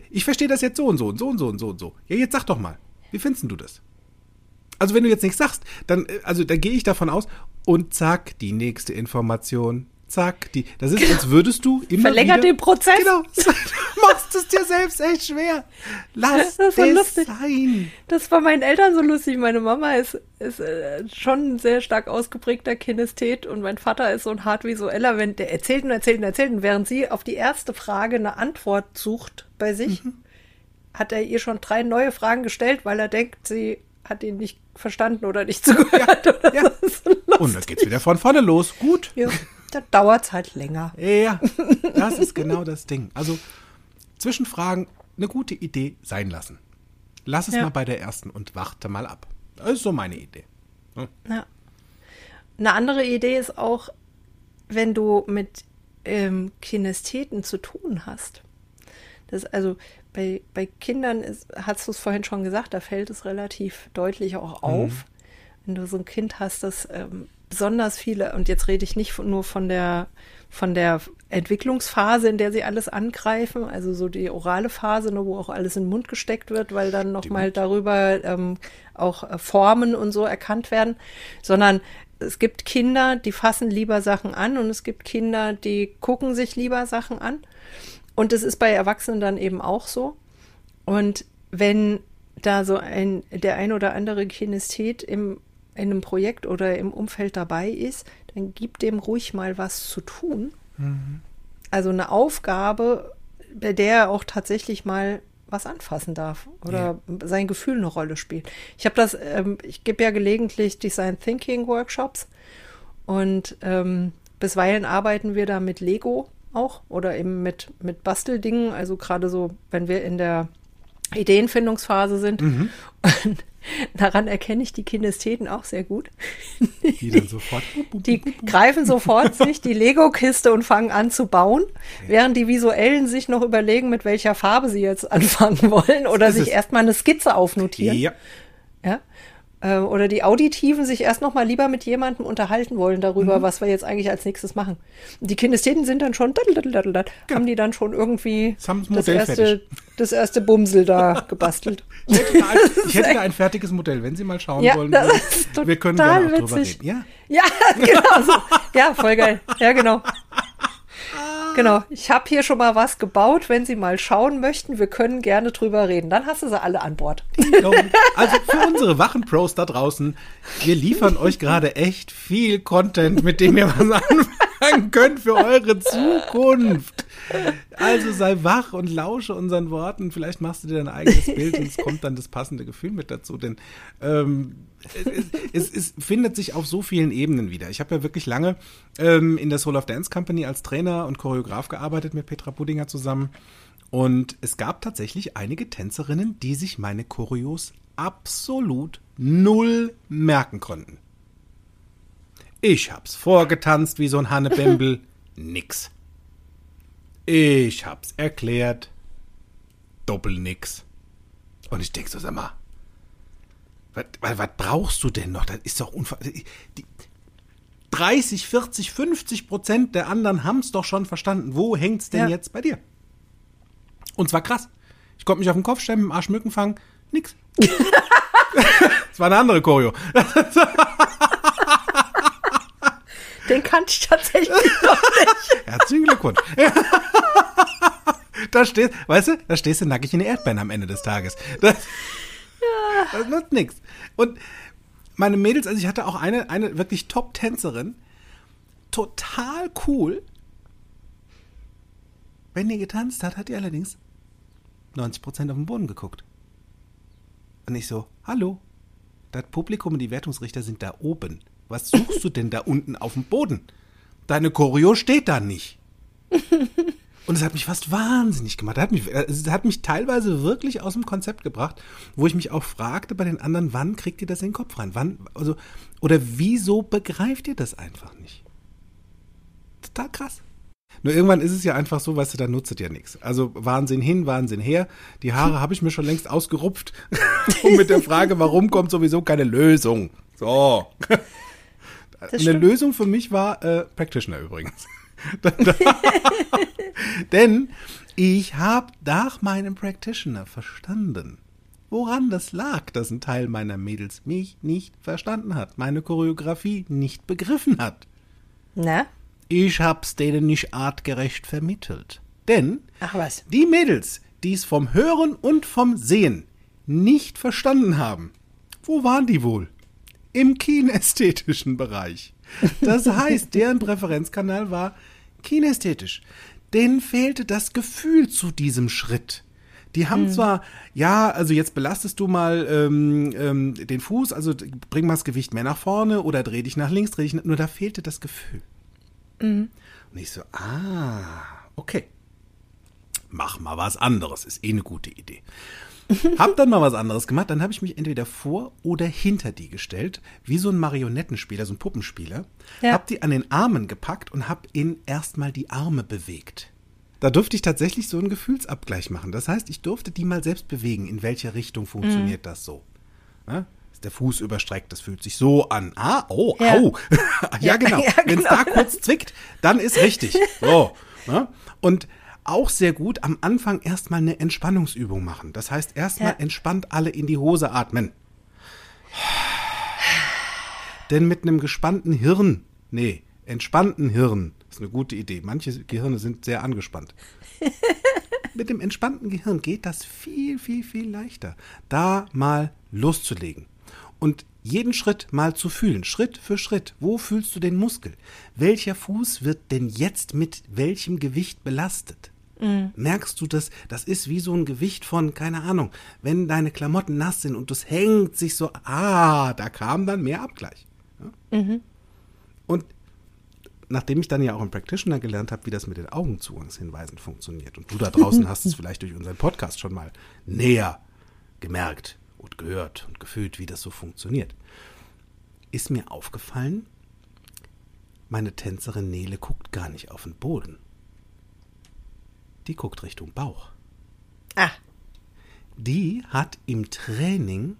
ich verstehe das jetzt so und so und so und so und so und so. Ja, jetzt sag doch mal. Wie findest du das? Also wenn du jetzt nichts sagst, dann äh, also dann gehe ich davon aus und zack, die nächste Information zack, die, das ist, als würdest du immer Verlängert wieder, den Prozess. Genau, machst es dir selbst echt schwer. Lass das war lustig. sein. Das war meinen Eltern so lustig. Meine Mama ist, ist äh, schon ein sehr stark ausgeprägter Kinesthet und mein Vater ist so ein hart visueller, wenn der erzählt und erzählt und erzählt und während sie auf die erste Frage eine Antwort sucht bei sich, mhm. hat er ihr schon drei neue Fragen gestellt, weil er denkt, sie hat ihn nicht verstanden oder nicht zugehört. Ja, ja. So und dann geht's wieder von vorne los. Gut. Ja. Da dauert es halt länger. Ja, das ist genau das Ding. Also Zwischenfragen, eine gute Idee sein lassen. Lass es ja. mal bei der ersten und warte mal ab. Das ist so meine Idee. Hm? Ja. Eine andere Idee ist auch, wenn du mit ähm, Kinestheten zu tun hast. Das also bei, bei Kindern ist, hast du es vorhin schon gesagt, da fällt es relativ deutlich auch auf. Mhm. Wenn du so ein Kind hast, das ähm, besonders viele, und jetzt rede ich nicht nur von der, von der Entwicklungsphase, in der sie alles angreifen, also so die orale Phase, ne, wo auch alles in den Mund gesteckt wird, weil dann nochmal darüber ähm, auch äh, Formen und so erkannt werden, sondern es gibt Kinder, die fassen lieber Sachen an und es gibt Kinder, die gucken sich lieber Sachen an. Und es ist bei Erwachsenen dann eben auch so. Und wenn da so ein, der ein oder andere Kinesthet im in einem Projekt oder im Umfeld dabei ist, dann gib dem ruhig mal was zu tun. Mhm. Also eine Aufgabe, bei der er auch tatsächlich mal was anfassen darf oder ja. sein Gefühl eine Rolle spielt. Ich habe das, ähm, ich gebe ja gelegentlich Design Thinking Workshops und ähm, bisweilen arbeiten wir da mit Lego auch oder eben mit, mit Basteldingen. Also gerade so, wenn wir in der Ideenfindungsphase sind. Mhm. Und daran erkenne ich die Kinestheten auch sehr gut. Die dann sofort. Die greifen sofort sich die Lego-Kiste und fangen an zu bauen, ja. während die Visuellen sich noch überlegen, mit welcher Farbe sie jetzt anfangen wollen oder sich erstmal eine Skizze aufnotieren. Ja. Ja. Äh, oder die Auditiven sich erst noch mal lieber mit jemandem unterhalten wollen darüber, mhm. was wir jetzt eigentlich als nächstes machen. Die Kinestheten sind dann schon, genau. haben die dann schon irgendwie das, das erste, das erste Bumsel da gebastelt. ich hätte, da ein, ich hätte da ein fertiges Modell, wenn Sie mal schauen ja, wollen. Wir können gerne auch drüber reden. Ja, ja genau so. Ja, voll geil. Ja, genau. Genau, ich habe hier schon mal was gebaut. Wenn Sie mal schauen möchten, wir können gerne drüber reden. Dann hast du sie alle an Bord. Also für unsere wachen Pros da draußen, wir liefern euch gerade echt viel Content, mit dem ihr was anfangen könnt für eure Zukunft. Also sei wach und lausche unseren Worten. Vielleicht machst du dir dein eigenes Bild und es kommt dann das passende Gefühl mit dazu. Denn ähm, es, es, es, findet sich auf so vielen Ebenen wieder. Ich habe ja wirklich lange ähm, in der Soul of Dance Company als Trainer und Choreograf gearbeitet mit Petra Pudinger zusammen. Und es gab tatsächlich einige Tänzerinnen, die sich meine Choreos absolut null merken konnten. Ich hab's vorgetanzt wie so ein Hannebembel. Nix. Ich hab's erklärt. Doppel nix. Und ich denk so, sag mal, was, was, brauchst du denn noch? Das ist doch unfassbar. 30, 40, 50 Prozent der anderen haben es doch schon verstanden. Wo hängt's denn ja. jetzt bei dir? Und zwar krass. Ich konnte mich auf den Kopf stellen, mit dem Arschmücken fangen. Nix. das war eine andere Choreo. Den kannte ich tatsächlich noch nicht. Herzlichen Glückwunsch. da stehst, weißt du, da stehst du nackig in der Erdbeeren am Ende des Tages. Das, ja. das nutzt nichts. Und meine Mädels, also ich hatte auch eine, eine wirklich Top-Tänzerin, total cool. Wenn die getanzt hat, hat die allerdings 90 Prozent auf den Boden geguckt. Und ich so, hallo, das Publikum und die Wertungsrichter sind da oben. Was suchst du denn da unten auf dem Boden? Deine Choreo steht da nicht. Und es hat mich fast wahnsinnig gemacht. Es hat mich, es hat mich teilweise wirklich aus dem Konzept gebracht, wo ich mich auch fragte bei den anderen, wann kriegt ihr das in den Kopf rein? Wann, also, oder wieso begreift ihr das einfach nicht? Total krass. Nur irgendwann ist es ja einfach so, weißt du, da nutzt ja nichts. Also Wahnsinn hin, Wahnsinn her. Die Haare habe ich mir schon längst ausgerupft. Und mit der Frage, warum kommt sowieso keine Lösung. So. Eine Lösung für mich war äh, Practitioner übrigens. Denn ich habe nach meinem Practitioner verstanden, woran das lag, dass ein Teil meiner Mädels mich nicht verstanden hat, meine Choreografie nicht begriffen hat. Na? Ich hab's denen nicht artgerecht vermittelt. Denn Ach was. die Mädels, die es vom Hören und vom Sehen nicht verstanden haben, wo waren die wohl? Im kinästhetischen Bereich. Das heißt, deren Präferenzkanal war kinästhetisch. Denen fehlte das Gefühl zu diesem Schritt. Die haben mhm. zwar, ja, also jetzt belastest du mal ähm, ähm, den Fuß, also bring mal das Gewicht mehr nach vorne oder dreh dich nach links, dreh dich nach, nur da fehlte das Gefühl. Mhm. Und ich so, ah, okay. Mach mal was anderes, ist eh eine gute Idee. hab dann mal was anderes gemacht, dann habe ich mich entweder vor oder hinter die gestellt, wie so ein Marionettenspieler, so ein Puppenspieler. Ja. Hab die an den Armen gepackt und hab ihnen erstmal die Arme bewegt. Da durfte ich tatsächlich so einen Gefühlsabgleich machen. Das heißt, ich durfte die mal selbst bewegen. In welche Richtung funktioniert mhm. das so? Ja? der Fuß überstreckt, das fühlt sich so an. Ah, oh, ja. au. ja, genau. Ja, genau. Wenn es da kurz zwickt, dann ist richtig. So. Ne? Und auch sehr gut am Anfang erstmal eine Entspannungsübung machen. Das heißt, erstmal ja. entspannt alle in die Hose atmen. Denn mit einem gespannten Hirn, nee, entspannten Hirn, ist eine gute Idee. Manche Gehirne sind sehr angespannt. mit dem entspannten Gehirn geht das viel, viel, viel leichter, da mal loszulegen und jeden Schritt mal zu fühlen, Schritt für Schritt. Wo fühlst du den Muskel? Welcher Fuß wird denn jetzt mit welchem Gewicht belastet? Mhm. Merkst du das? Das ist wie so ein Gewicht von, keine Ahnung, wenn deine Klamotten nass sind und das hängt sich so, ah, da kam dann mehr Abgleich. Ja? Mhm. Und nachdem ich dann ja auch im Practitioner gelernt habe, wie das mit den Augenzugangshinweisen funktioniert, und du da draußen hast es vielleicht durch unseren Podcast schon mal näher gemerkt, und gehört und gefühlt, wie das so funktioniert, ist mir aufgefallen, meine Tänzerin Nele guckt gar nicht auf den Boden. Die guckt Richtung Bauch. Ah. Die hat im Training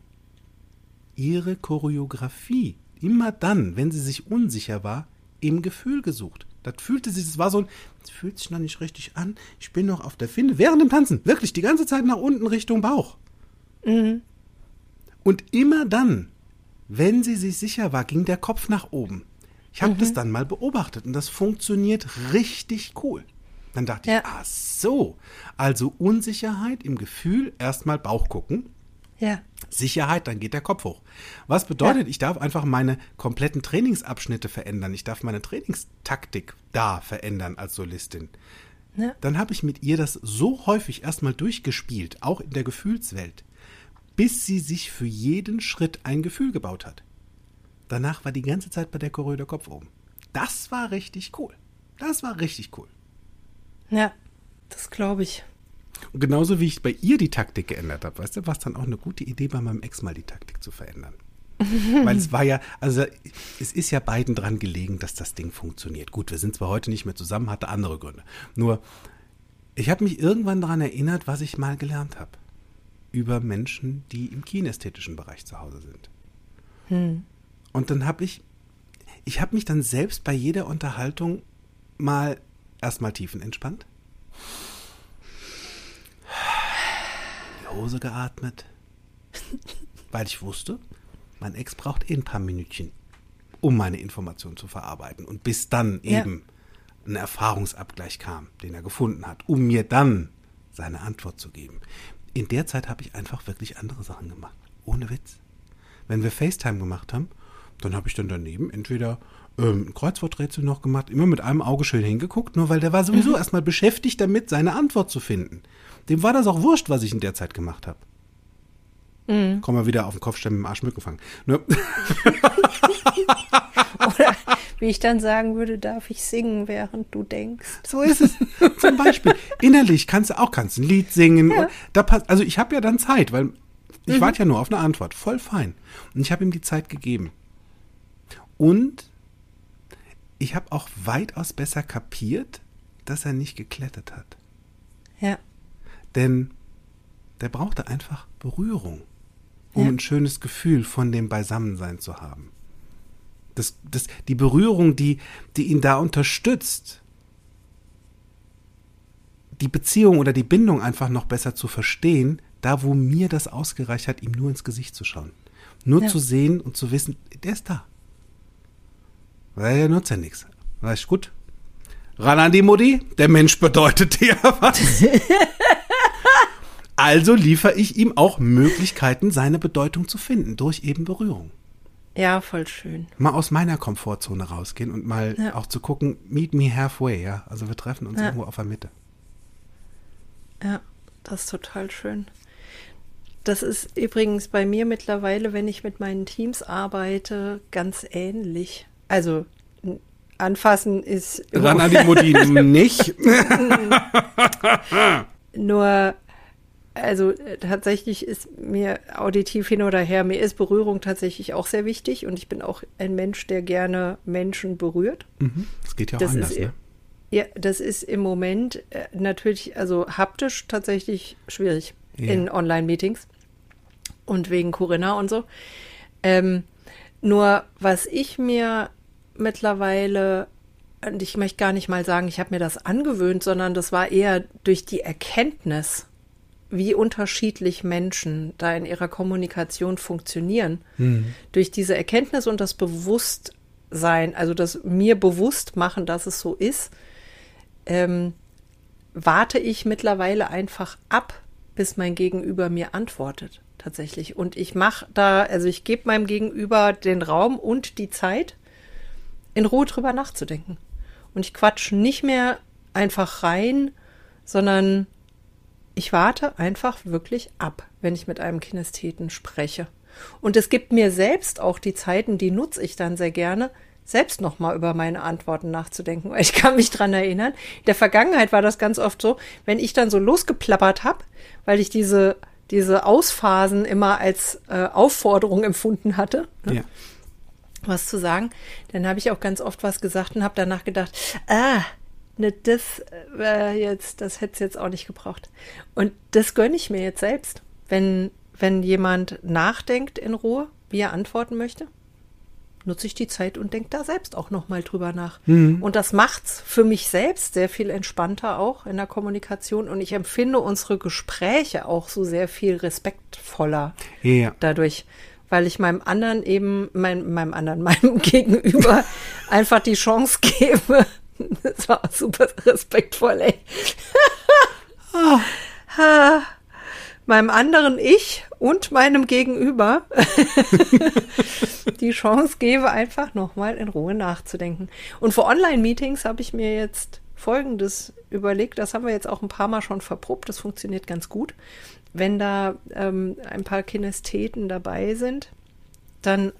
ihre Choreografie immer dann, wenn sie sich unsicher war, im Gefühl gesucht. Das fühlte sich, es war so ein, es fühlt sich noch nicht richtig an. Ich bin noch auf der Finde, während dem Tanzen, wirklich die ganze Zeit nach unten Richtung Bauch. Mhm. Und immer dann, wenn sie sich sicher war, ging der Kopf nach oben. Ich habe mhm. das dann mal beobachtet und das funktioniert richtig cool. Dann dachte ja. ich, ah so, also Unsicherheit im Gefühl, erstmal Bauch gucken. Ja. Sicherheit, dann geht der Kopf hoch. Was bedeutet, ja. ich darf einfach meine kompletten Trainingsabschnitte verändern. Ich darf meine Trainingstaktik da verändern als Solistin. Ja. Dann habe ich mit ihr das so häufig erstmal durchgespielt, auch in der Gefühlswelt, bis sie sich für jeden Schritt ein Gefühl gebaut hat. Danach war die ganze Zeit bei der Choreo der Kopf oben. Das war richtig cool. Das war richtig cool. Ja, das glaube ich. Und genauso wie ich bei ihr die Taktik geändert habe, weißt du, war es dann auch eine gute Idee, bei meinem Ex mal die Taktik zu verändern. Weil es war ja, also es ist ja beiden dran gelegen, dass das Ding funktioniert. Gut, wir sind zwar heute nicht mehr zusammen, hatte andere Gründe. Nur, ich habe mich irgendwann daran erinnert, was ich mal gelernt habe über Menschen, die im kinästhetischen Bereich zu Hause sind. Hm. Und dann habe ich, ich habe mich dann selbst bei jeder Unterhaltung mal erstmal tiefenentspannt, die Hose geatmet, weil ich wusste, mein Ex braucht eh ein paar Minütchen, um meine Information zu verarbeiten. Und bis dann ja. eben ein Erfahrungsabgleich kam, den er gefunden hat, um mir dann seine Antwort zu geben in der Zeit habe ich einfach wirklich andere Sachen gemacht. Ohne Witz. Wenn wir FaceTime gemacht haben, dann habe ich dann daneben entweder ähm, ein Kreuzworträtsel noch gemacht, immer mit einem Auge schön hingeguckt, nur weil der war sowieso erstmal beschäftigt damit, seine Antwort zu finden. Dem war das auch wurscht, was ich in der Zeit gemacht habe. Komm mal wieder auf den Kopf stellen mit dem Arsch gefangen. Ne? Oder wie ich dann sagen würde, darf ich singen, während du denkst. So ist es. Zum Beispiel. Innerlich kannst du auch kannst ein Lied singen. Ja. Da passt, also ich habe ja dann Zeit, weil ich warte ja nur auf eine Antwort. Voll fein. Und ich habe ihm die Zeit gegeben. Und ich habe auch weitaus besser kapiert, dass er nicht geklettert hat. Ja. Denn der brauchte einfach Berührung, um Ja. ein schönes Gefühl von dem Beisammensein zu haben. Das, das, die Berührung, die, die ihn da unterstützt, die Beziehung oder die Bindung einfach noch besser zu verstehen, da wo mir das ausgereicht hat, ihm nur ins Gesicht zu schauen. Nur Ja. zu sehen und zu wissen, der ist da. Weil er nutzt ja nichts. Weißt du, gut. Ran an die Mutti, der Mensch bedeutet dir was. Also liefere ich ihm auch Möglichkeiten, seine Bedeutung zu finden, durch eben Berührung. Ja, voll schön. Mal aus meiner Komfortzone rausgehen und mal Ja. auch zu gucken, meet me halfway, ja. Also wir treffen uns Ja. irgendwo auf der Mitte. Ja, das ist total schön. Das ist übrigens bei mir mittlerweile, wenn ich mit meinen Teams arbeite, ganz ähnlich. Also anfassen ist Ran an die Mutti nicht. nur, also tatsächlich ist mir auditiv hin oder her, mir ist Berührung tatsächlich auch sehr wichtig und ich bin auch ein Mensch, der gerne Menschen berührt. Mhm. Das geht ja auch Das anders, ist, ne? Ja, das ist im Moment äh, natürlich, also haptisch tatsächlich schwierig Ja. in Online-Meetings und wegen Corinna und so. Ähm, nur was ich mir mittlerweile, und ich möchte gar nicht mal sagen, ich habe mir das angewöhnt, sondern das war eher durch die Erkenntnis, wie unterschiedlich Menschen da in ihrer Kommunikation funktionieren. Durch diese Erkenntnis und das Bewusstsein, also das mir bewusst machen, dass es so ist, ähm, warte ich mittlerweile einfach ab, bis mein Gegenüber mir antwortet, tatsächlich. Und ich mache da, also ich gebe meinem Gegenüber den Raum und die Zeit, in Ruhe drüber nachzudenken. Und ich quatsch nicht mehr einfach rein, sondern ich warte einfach wirklich ab, wenn ich mit einem Kinestheten spreche. Und es gibt mir selbst auch die Zeiten, die nutze ich dann sehr gerne, selbst nochmal über meine Antworten nachzudenken. Ich kann mich dran erinnern, in der Vergangenheit war das ganz oft so, wenn ich dann so losgeplappert habe, weil ich diese, diese Ausphasen immer als äh, Aufforderung empfunden hatte, ne? Ja. Was zu sagen, dann habe ich auch ganz oft was gesagt und habe danach gedacht, ah, ne, das äh, jetzt, das hätte es jetzt auch nicht gebraucht. Und das gönne ich mir jetzt selbst, wenn wenn jemand nachdenkt in Ruhe, wie er antworten möchte, nutze ich die Zeit und denke da selbst auch noch mal drüber nach. Und das macht's für mich selbst sehr viel entspannter auch in der Kommunikation und ich empfinde unsere Gespräche auch so sehr viel respektvoller Ja. dadurch, weil ich meinem anderen eben, mein, meinem anderen, meinem Gegenüber einfach die Chance gebe. Das war super respektvoll, ey. Ah. meinem anderen Ich und meinem Gegenüber die Chance gebe, einfach nochmal in Ruhe nachzudenken. Und für Online-Meetings habe ich mir jetzt Folgendes überlegt, das haben wir jetzt auch ein paar Mal schon verprobt, das funktioniert ganz gut. Wenn da ähm, ein paar Kinestheten dabei sind, dann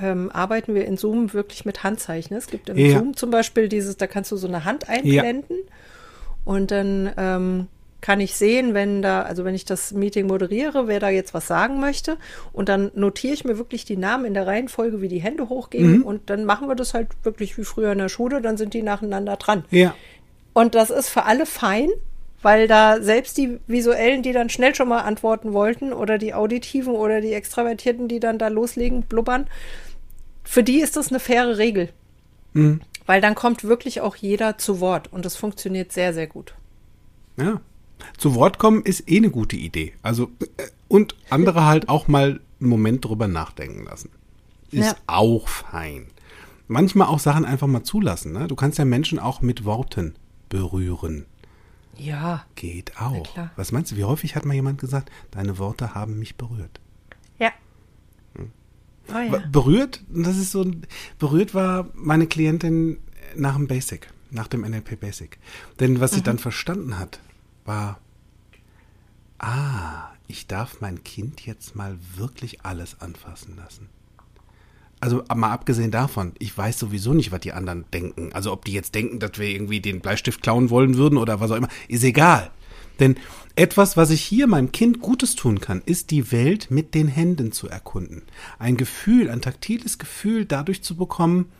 ähm, arbeiten wir in Zoom wirklich mit Handzeichen. Es gibt in Ja. Zoom zum Beispiel dieses, da kannst du so eine Hand einblenden und dann ähm, kann ich sehen, wenn da, also wenn ich das Meeting moderiere, wer da jetzt was sagen möchte. Und dann notiere ich mir wirklich die Namen in der Reihenfolge, wie die Hände hochgehen. Und dann machen wir das halt wirklich wie früher in der Schule, dann sind die nacheinander dran. Ja. Und das ist für alle fein, weil da selbst die Visuellen, die dann schnell schon mal antworten wollten, oder die Auditiven oder die Extravertierten, die dann da loslegen, blubbern, für die ist das eine faire Regel. Weil dann kommt wirklich auch jeder zu Wort und das funktioniert sehr, sehr gut. Ja. Zu Wort kommen ist eh eine gute Idee. Also, äh, und andere halt auch mal einen Moment drüber nachdenken lassen. Ist Ja. auch fein. Manchmal auch Sachen einfach mal zulassen. Ne? Du kannst ja Menschen auch mit Worten berühren. Ja. Geht auch. Was meinst du, wie häufig hat mal jemand gesagt, deine Worte haben mich berührt? Ja. Oh ja. Berührt, das ist so, berührt war meine Klientin nach dem Basic, nach dem NLP Basic. Denn was sie Mhm. dann verstanden hat, war, ah, ich darf mein Kind jetzt mal wirklich alles anfassen lassen. Also mal abgesehen davon, ich weiß sowieso nicht, was die anderen denken. Also ob die jetzt denken, dass wir irgendwie den Bleistift klauen wollen würden oder was auch immer, ist egal. Denn etwas, was ich hier meinem Kind Gutes tun kann, ist die Welt mit den Händen zu erkunden. Ein Gefühl, ein taktiles Gefühl dadurch zu bekommen,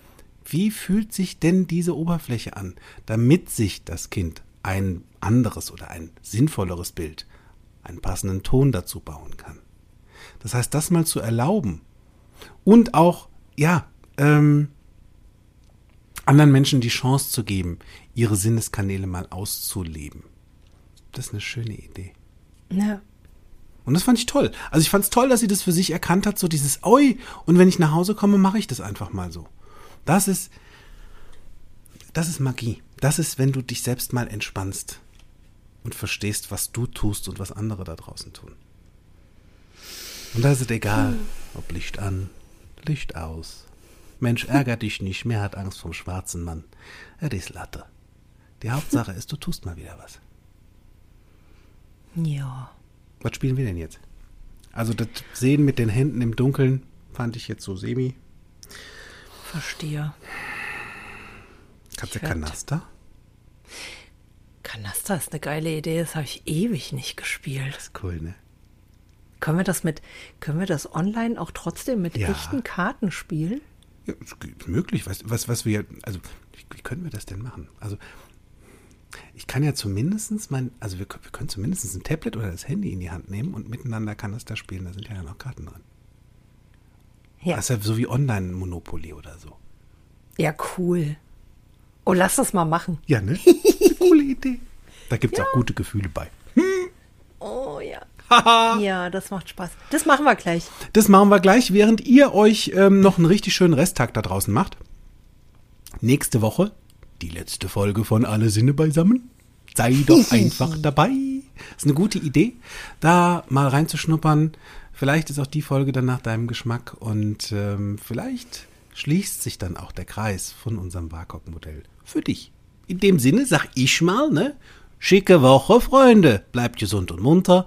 wie fühlt sich denn diese Oberfläche an, damit sich das Kind ein anderes oder ein sinnvolleres Bild, einen passenden Ton dazu bauen kann. Das heißt, das mal zu erlauben und auch, ja, ähm, anderen Menschen die Chance zu geben, ihre Sinneskanäle mal auszuleben. Das ist eine schöne Idee. Ja. Und das fand ich toll. Also ich fand es toll, dass sie das für sich erkannt hat, so dieses Oi, und wenn ich nach Hause komme, mache ich das einfach mal so. Das ist, das ist Magie. Das ist, wenn du dich selbst mal entspannst und verstehst, was du tust und was andere da draußen tun. Und da ist es egal, ob Licht an, Licht aus. Mensch, ärger dich nicht, mehr hat Angst vom schwarzen Mann. Er ist Latte. Die Hauptsache ist, du tust mal wieder was. Ja. Was spielen wir denn jetzt? Also das Sehen mit den Händen im Dunkeln fand ich jetzt so semi. Verstehe. Katze Ich werd- Kanaster? Kanaster ist eine geile Idee, das habe ich ewig nicht gespielt. Das ist cool, ne? Können wir das mit, können wir das online auch trotzdem mit Ja. echten Karten spielen? Ja, möglich. Was, was, was wir, also wie, wie können wir das denn machen? Also ich kann ja zumindestens mein, also wir, können- wir können zumindest ein Tablet oder das Handy in die Hand nehmen und miteinander Kanaster spielen. Da sind ja noch Karten drin. Ja. Das ist ja so wie Online-Monopoly oder so. Ja, cool. Oh, lass das mal machen. Ja, ne? Coole Idee. Da gibt es auch gute Gefühle bei. Oh ja. Ja, das macht Spaß. Das machen wir gleich. Das machen wir gleich, während ihr euch ähm, noch einen richtig schönen Resttag da draußen macht. Nächste Woche die letzte Folge von Alle Sinne beisammen. Sei doch einfach dabei. Ist eine gute Idee, da mal reinzuschnuppern. Vielleicht ist auch die Folge dann nach deinem Geschmack und ähm, vielleicht schließt sich dann auch der Kreis von unserem WAKOK-Modell für dich. In dem Sinne sag ich mal, ne? Schicke Woche, Freunde. Bleibt gesund und munter.